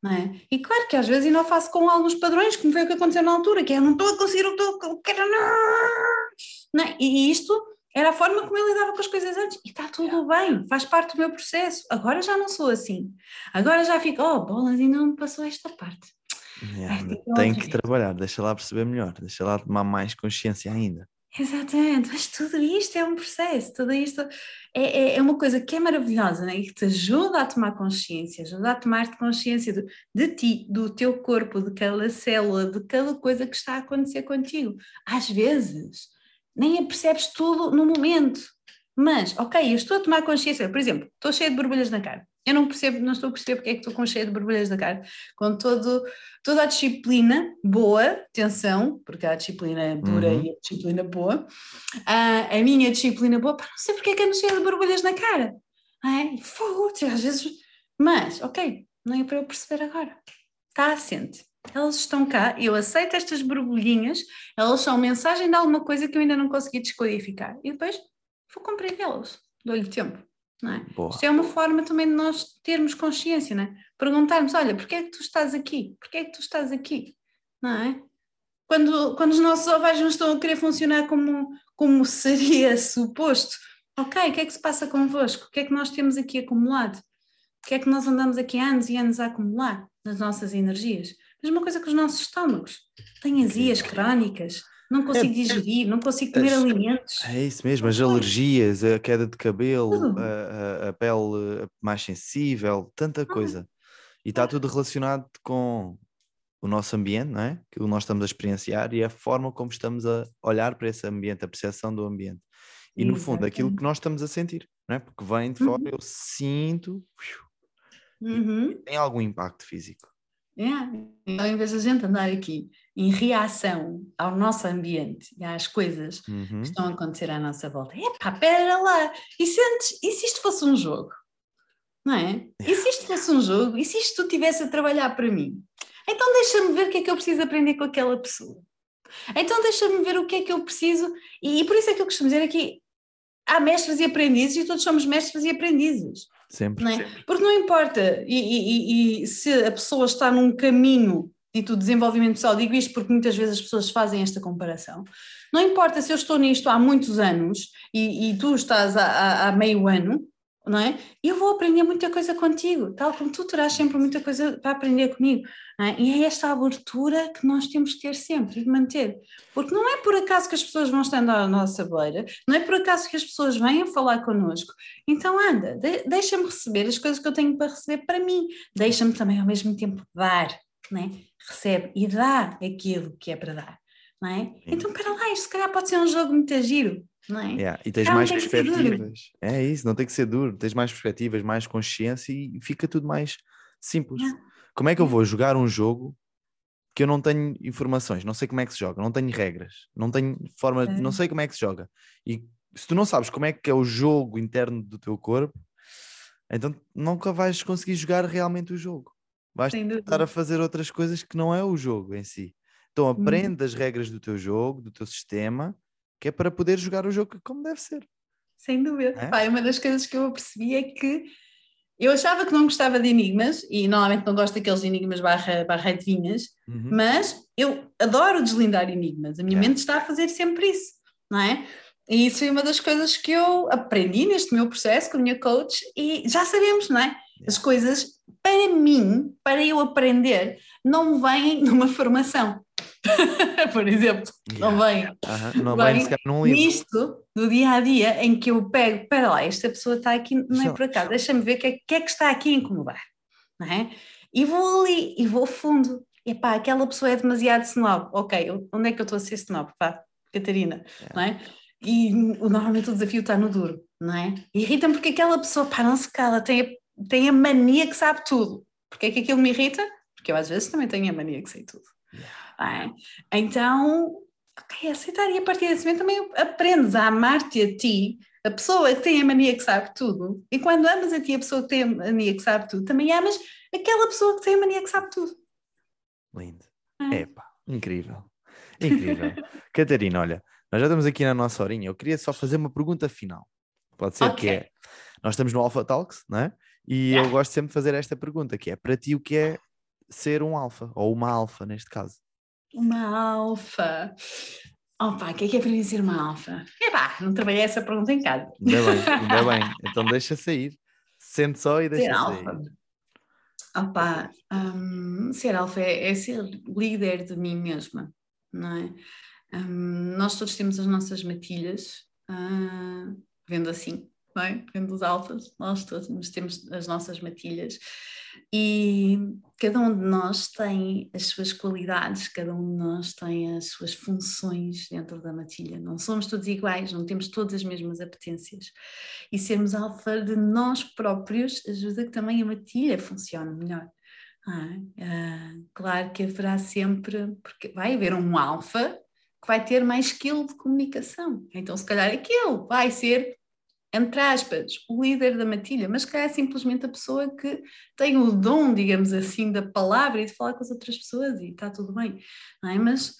É? E claro que às vezes ainda faço com alguns padrões, como foi o que aconteceu na altura, que é, eu não estou a conseguir, eu estou, quero não. É? E isto era a forma como eu lidava com as coisas antes. E está tudo bem, faz parte do meu processo. Agora já não sou assim. Agora já fico, oh, bolas, ainda não me passou esta parte. Yeah, tem que trabalhar, deixa lá perceber melhor, deixa lá tomar mais consciência ainda. Exatamente, mas tudo isto é um processo, tudo isto é, é, é uma coisa que é maravilhosa né? e que te ajuda a tomar consciência, ajuda a tomar consciência de, de ti, do teu corpo, de cada célula, de cada coisa que está a acontecer contigo. Às vezes nem percebes tudo no momento, mas ok, eu estou a tomar consciência, por exemplo, estou cheia de borbulhas na cara. Eu não percebo, não estou a perceber porque é que estou com cheia de borbulhas da cara. Com todo, toda a disciplina boa, atenção, porque há a disciplina dura uhum. e a disciplina boa, uh, a minha disciplina boa, não sei porque é que ando cheia de borbulhas na cara. É? Fogo, às vezes. Mas, ok, não é para eu perceber agora. Está assente. Elas estão cá, eu aceito estas borbulhinhas, elas são mensagem de alguma coisa que eu ainda não consegui descodificar. E depois vou compreendê-las, dou-lhe tempo. Não é? Isto é uma forma também de nós termos consciência, não é? Perguntarmos, olha, porquê é que tu estás aqui? Porquê é que tu estás aqui? Não é? Quando, quando os nossos ovários não estão a querer funcionar como, como seria (laughs) suposto, ok, o que é que se passa convosco? O que é que nós temos aqui acumulado? O que é que nós andamos aqui anos e anos a acumular nas nossas energias? Mesma coisa que os nossos estômagos. Têm azias crónicas, não consigo é, digerir, não consigo comer as, alimentos. É isso mesmo, as alergias, a queda de cabelo, a, a, pele mais sensível, tanta coisa. E está tudo relacionado com o nosso ambiente, não é? Que nós estamos a experienciar e a forma como estamos a olhar para esse ambiente, a percepção do ambiente. E no fundo, aquilo que nós estamos a sentir, não é? Porque vem de fora, uhum. eu sinto, uhum. tem algum impacto físico. É. Então, em vez de a gente andar aqui em reação ao nosso ambiente e às coisas uhum. que estão a acontecer à nossa volta, epá, pera lá, e, sentes, e se isto fosse um jogo? Não é? E se isto fosse um jogo? E se isto tu estivesse a trabalhar para mim? Então deixa-me ver o que é que eu preciso aprender com aquela pessoa. Então deixa-me ver o que é que eu preciso, e, e por isso é que eu costumo dizer aqui, há mestres e aprendizes e todos somos mestres e aprendizes. Sempre. Não é? sempre. Porque não importa, e, e, e, se a pessoa está num caminho do desenvolvimento pessoal, digo isto porque muitas vezes as pessoas fazem esta comparação. Não importa se eu estou nisto há muitos anos e, e tu estás há, há, meio ano, não é? Eu vou aprender muita coisa contigo, tal como tu terás sempre muita coisa para aprender comigo. É? E é esta abertura que nós temos que ter sempre, de manter. Porque não é por acaso que as pessoas vão estando à nossa beira, não é por acaso que as pessoas vêm a falar connosco. Então anda, de, deixa-me receber as coisas que eu tenho para receber para mim, deixa-me também ao mesmo tempo dar, não é? recebe e dá aquilo que é para dar. Não é? Então, para lá, isto se calhar pode ser um jogo muito giro, não é? Yeah, e tens mais perspectivas. É isso, não tem que ser duro, tens mais perspectivas, mais consciência e fica tudo mais simples. Yeah. Como é que eu vou jogar um jogo que eu não tenho informações, não sei como é que se joga, não tenho regras, não tenho forma, é. não sei como é que se joga. E se tu não sabes como é que é o jogo interno do teu corpo, então nunca vais conseguir jogar realmente o jogo. Vais estar a fazer outras coisas que não é o jogo em si. Então uhum. aprende hum. as regras do teu jogo, do teu sistema, que é para poder jogar o jogo como deve ser. Sem dúvida. É? Pai, uma das coisas que eu percebi é que eu achava que não gostava de enigmas, e normalmente não gosto daqueles enigmas barra, barra adivinhas, uhum. mas eu adoro deslindar enigmas. A minha é. mente está a fazer sempre isso, não é? E isso foi uma das coisas que eu aprendi neste meu processo com a minha coach, e já sabemos, não é? As coisas, para mim, para eu aprender, não vêm numa formação. (laughs) por exemplo, yeah. não vem. Uh -huh. Não vem, vem num livro. Nisto, do dia a dia, em que eu pego, para lá, esta pessoa está aqui, não é por acaso, deixa-me ver o que, é, que é que está aqui a incomodar. Não é? E vou ali, e vou fundo. Epá, aquela pessoa é demasiado snob. Ok, onde é que eu estou a ser snob? Pá, Catarina, yeah. não é? E normalmente o desafio está no duro, não é? Irrita-me porque aquela pessoa, pá, não se cala, tem a, tem a mania que sabe tudo. Porque é que aquilo me irrita? Porque eu às vezes também tenho a mania que sei tudo. Yeah. É? Então, ok, aceitar e a partir desse momento também aprendes a amar-te a ti, a pessoa que tem a mania que sabe tudo. E quando amas a ti a pessoa que tem a mania que sabe tudo, também amas aquela pessoa que tem a mania que sabe tudo. Lindo. É. Epa, incrível. Incrível. (laughs) Catarina, olha, nós já estamos aqui na nossa horinha. Eu queria só fazer uma pergunta final. Pode ser Ok. que é. Nós estamos no Alpha Talks, não é? E eu gosto sempre de fazer esta pergunta, que é para ti o que é ser um alfa, ou uma alfa neste caso. Uma alfa. Opa, o que é que é para mim ser uma alfa? Epá, não trabalhei essa pergunta em casa. Ainda bem, (laughs) ainda bem. Então deixa sair. Sente só e deixa Ser sair. alfa. Opa, hum, ser alfa é, é ser líder de mim mesma, não é? Hum, nós todos temos as nossas matilhas, ah, vendo assim, não é? Alfas, nós todos temos as nossas matilhas e cada um de nós tem as suas qualidades, cada um de nós tem as suas funções dentro da matilha. Não somos todos iguais, não temos todas as mesmas apetências e sermos alfa de nós próprios ajuda que também a matilha funcione melhor. Ah, ah, claro que haverá sempre, porque vai haver um alfa que vai ter mais skill de comunicação. Então, se calhar aquele vai ser, entre aspas, o líder da matilha, mas calhar é simplesmente a pessoa que tem o dom, digamos assim, da palavra e de falar com as outras pessoas e está tudo bem. Não é? Mas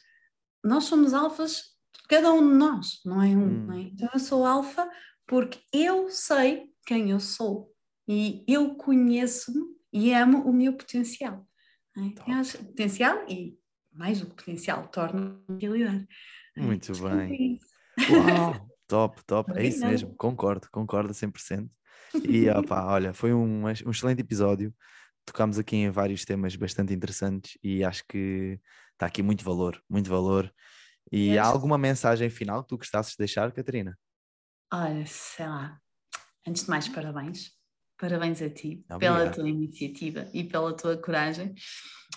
nós somos alfas, cada um de nós, não é um. Hum. não é? Então, eu sou alfa porque eu sei quem eu sou e eu conheço-me e amo o meu potencial. é? Acho- potencial e mais do que potencial torna realidade. É, Muito que bem. é isso. Uau, (laughs) top, top. É isso mesmo, concordo, concordo a 100%. E (laughs) opá, olha, foi um, um excelente episódio. Tocámos aqui em vários temas bastante interessantes e acho que está aqui muito valor, muito valor. E há alguma mensagem final que tu gostasses de deixar, Catarina? Olha, sei lá. Antes de mais, parabéns. Parabéns a ti Obrigado. pela tua iniciativa e pela tua coragem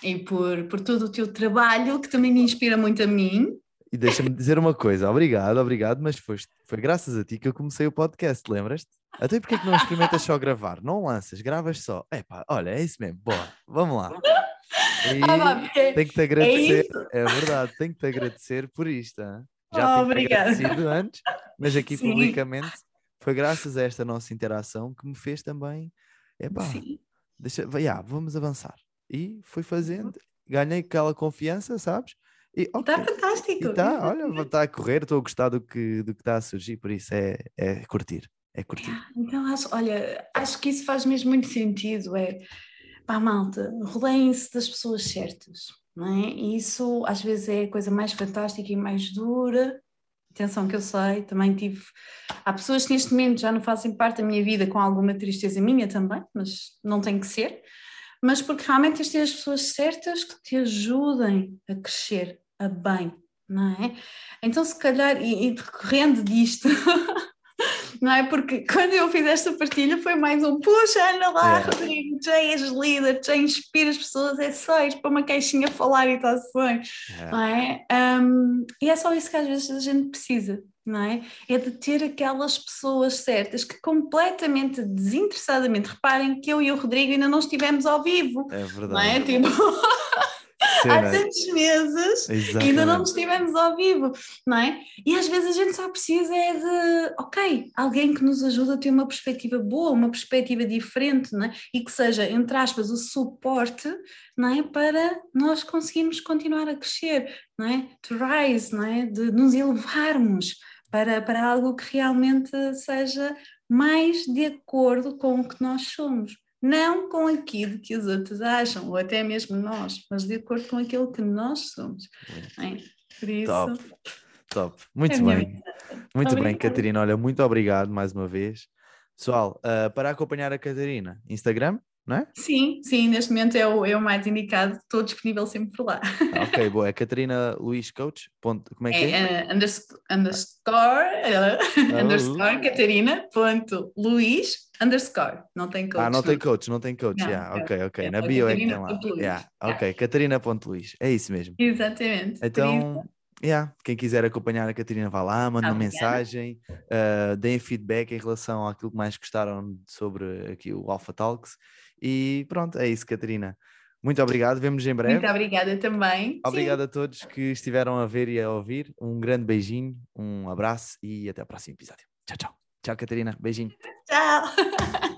e por, por todo o teu trabalho, que também me inspira muito a mim. E deixa-me dizer uma coisa, obrigado, obrigado, mas foi, foi graças a ti que eu comecei o podcast, lembras-te? Até porque é que não experimentas só gravar? Não lanças, gravas só. Epá, olha, é isso mesmo, boa, vamos lá. E Ah, tenho que te agradecer, isso. é, verdade, tenho que te agradecer por isto. hã? Oh, Já tenho obrigada. agradecido antes, mas aqui Sim. publicamente foi graças a esta nossa interação que me fez também. Epá, Sim, deixa, vai, ah, vamos avançar. E fui fazendo, ganhei aquela confiança, sabes? E está ok, fantástico. e está, olha, está a correr, estou a gostar do que do que está a surgir, por isso é, é curtir, é curtir. Então, acho, olha, acho que isso faz mesmo muito sentido. É, pá, malta, rodeiem-se das pessoas certas, não é? E isso às vezes é a coisa mais fantástica e mais dura. Atenção que eu sei, também tive. Há pessoas que neste momento já não fazem parte da minha vida com alguma tristeza minha também, mas não tem que ser. Mas porque realmente tens de ter as pessoas certas que te ajudem a crescer a bem, não é? Então, se calhar, e, e decorrendo disto, (laughs) não é? Porque quando eu fiz esta partilha foi mais um puxa, anda lá, Yeah. Rodrigo, já és líder, já inspira as pessoas, é só ir para uma caixinha falar e bem, É, não é? Um, e é só isso que às vezes a gente precisa, não é? É de ter aquelas pessoas certas que completamente desinteressadamente, reparem que eu e o Rodrigo ainda não estivemos ao vivo, é não é? verdade. Tipo, (laughs) há tantos meses ainda exatamente. não estivemos ao vivo, não é? E às vezes a gente só precisa é de, ok, alguém que nos ajude a ter uma perspectiva boa, uma perspectiva diferente, não é? E que seja, entre aspas, o suporte, não é? Para nós conseguirmos continuar a crescer, não é? To rise, não é? De nos elevarmos para, para algo que realmente seja mais de acordo com o que nós somos. Não com aquilo que os outros acham, ou até mesmo nós, mas de acordo com aquilo que nós somos. é? Por isso, Top, top. é Muito minha bem. Muito bem, Obrigada. Catarina. Olha, muito obrigado mais uma vez. Pessoal, ah, para acompanhar a Catarina, Instagram, não é? Sim, sim, neste momento é o, é o mais indicado, estou disponível sempre por lá. Ah, ok, boa. É Catarina Luís Coach. Ponto, como é que é? É uh, unders- underscore, uh, underscore Catarina ponto Luís underscore, não tem coach. ah, não tem coach, não tem coach. Não, yeah, é- ok, ok. é Na só bio é que tem lá. Yeah, ok, Catarina.luís. É isso mesmo. Exatamente. Então, yeah, quem quiser acompanhar a Catarina, vá lá, manda uma Obrigada. mensagem, uh, deem feedback em relação àquilo que mais gostaram sobre aqui o Alpha Talks. E pronto, é isso, Catarina. Muito obrigado, vemos em breve. Muito obrigada também. Sim. Obrigado a todos que estiveram a ver e a ouvir. Um grande beijinho, um abraço e até o próximo episódio. Tchau, tchau. Tchau, Catarina. Beijinho. Tchau. (laughs)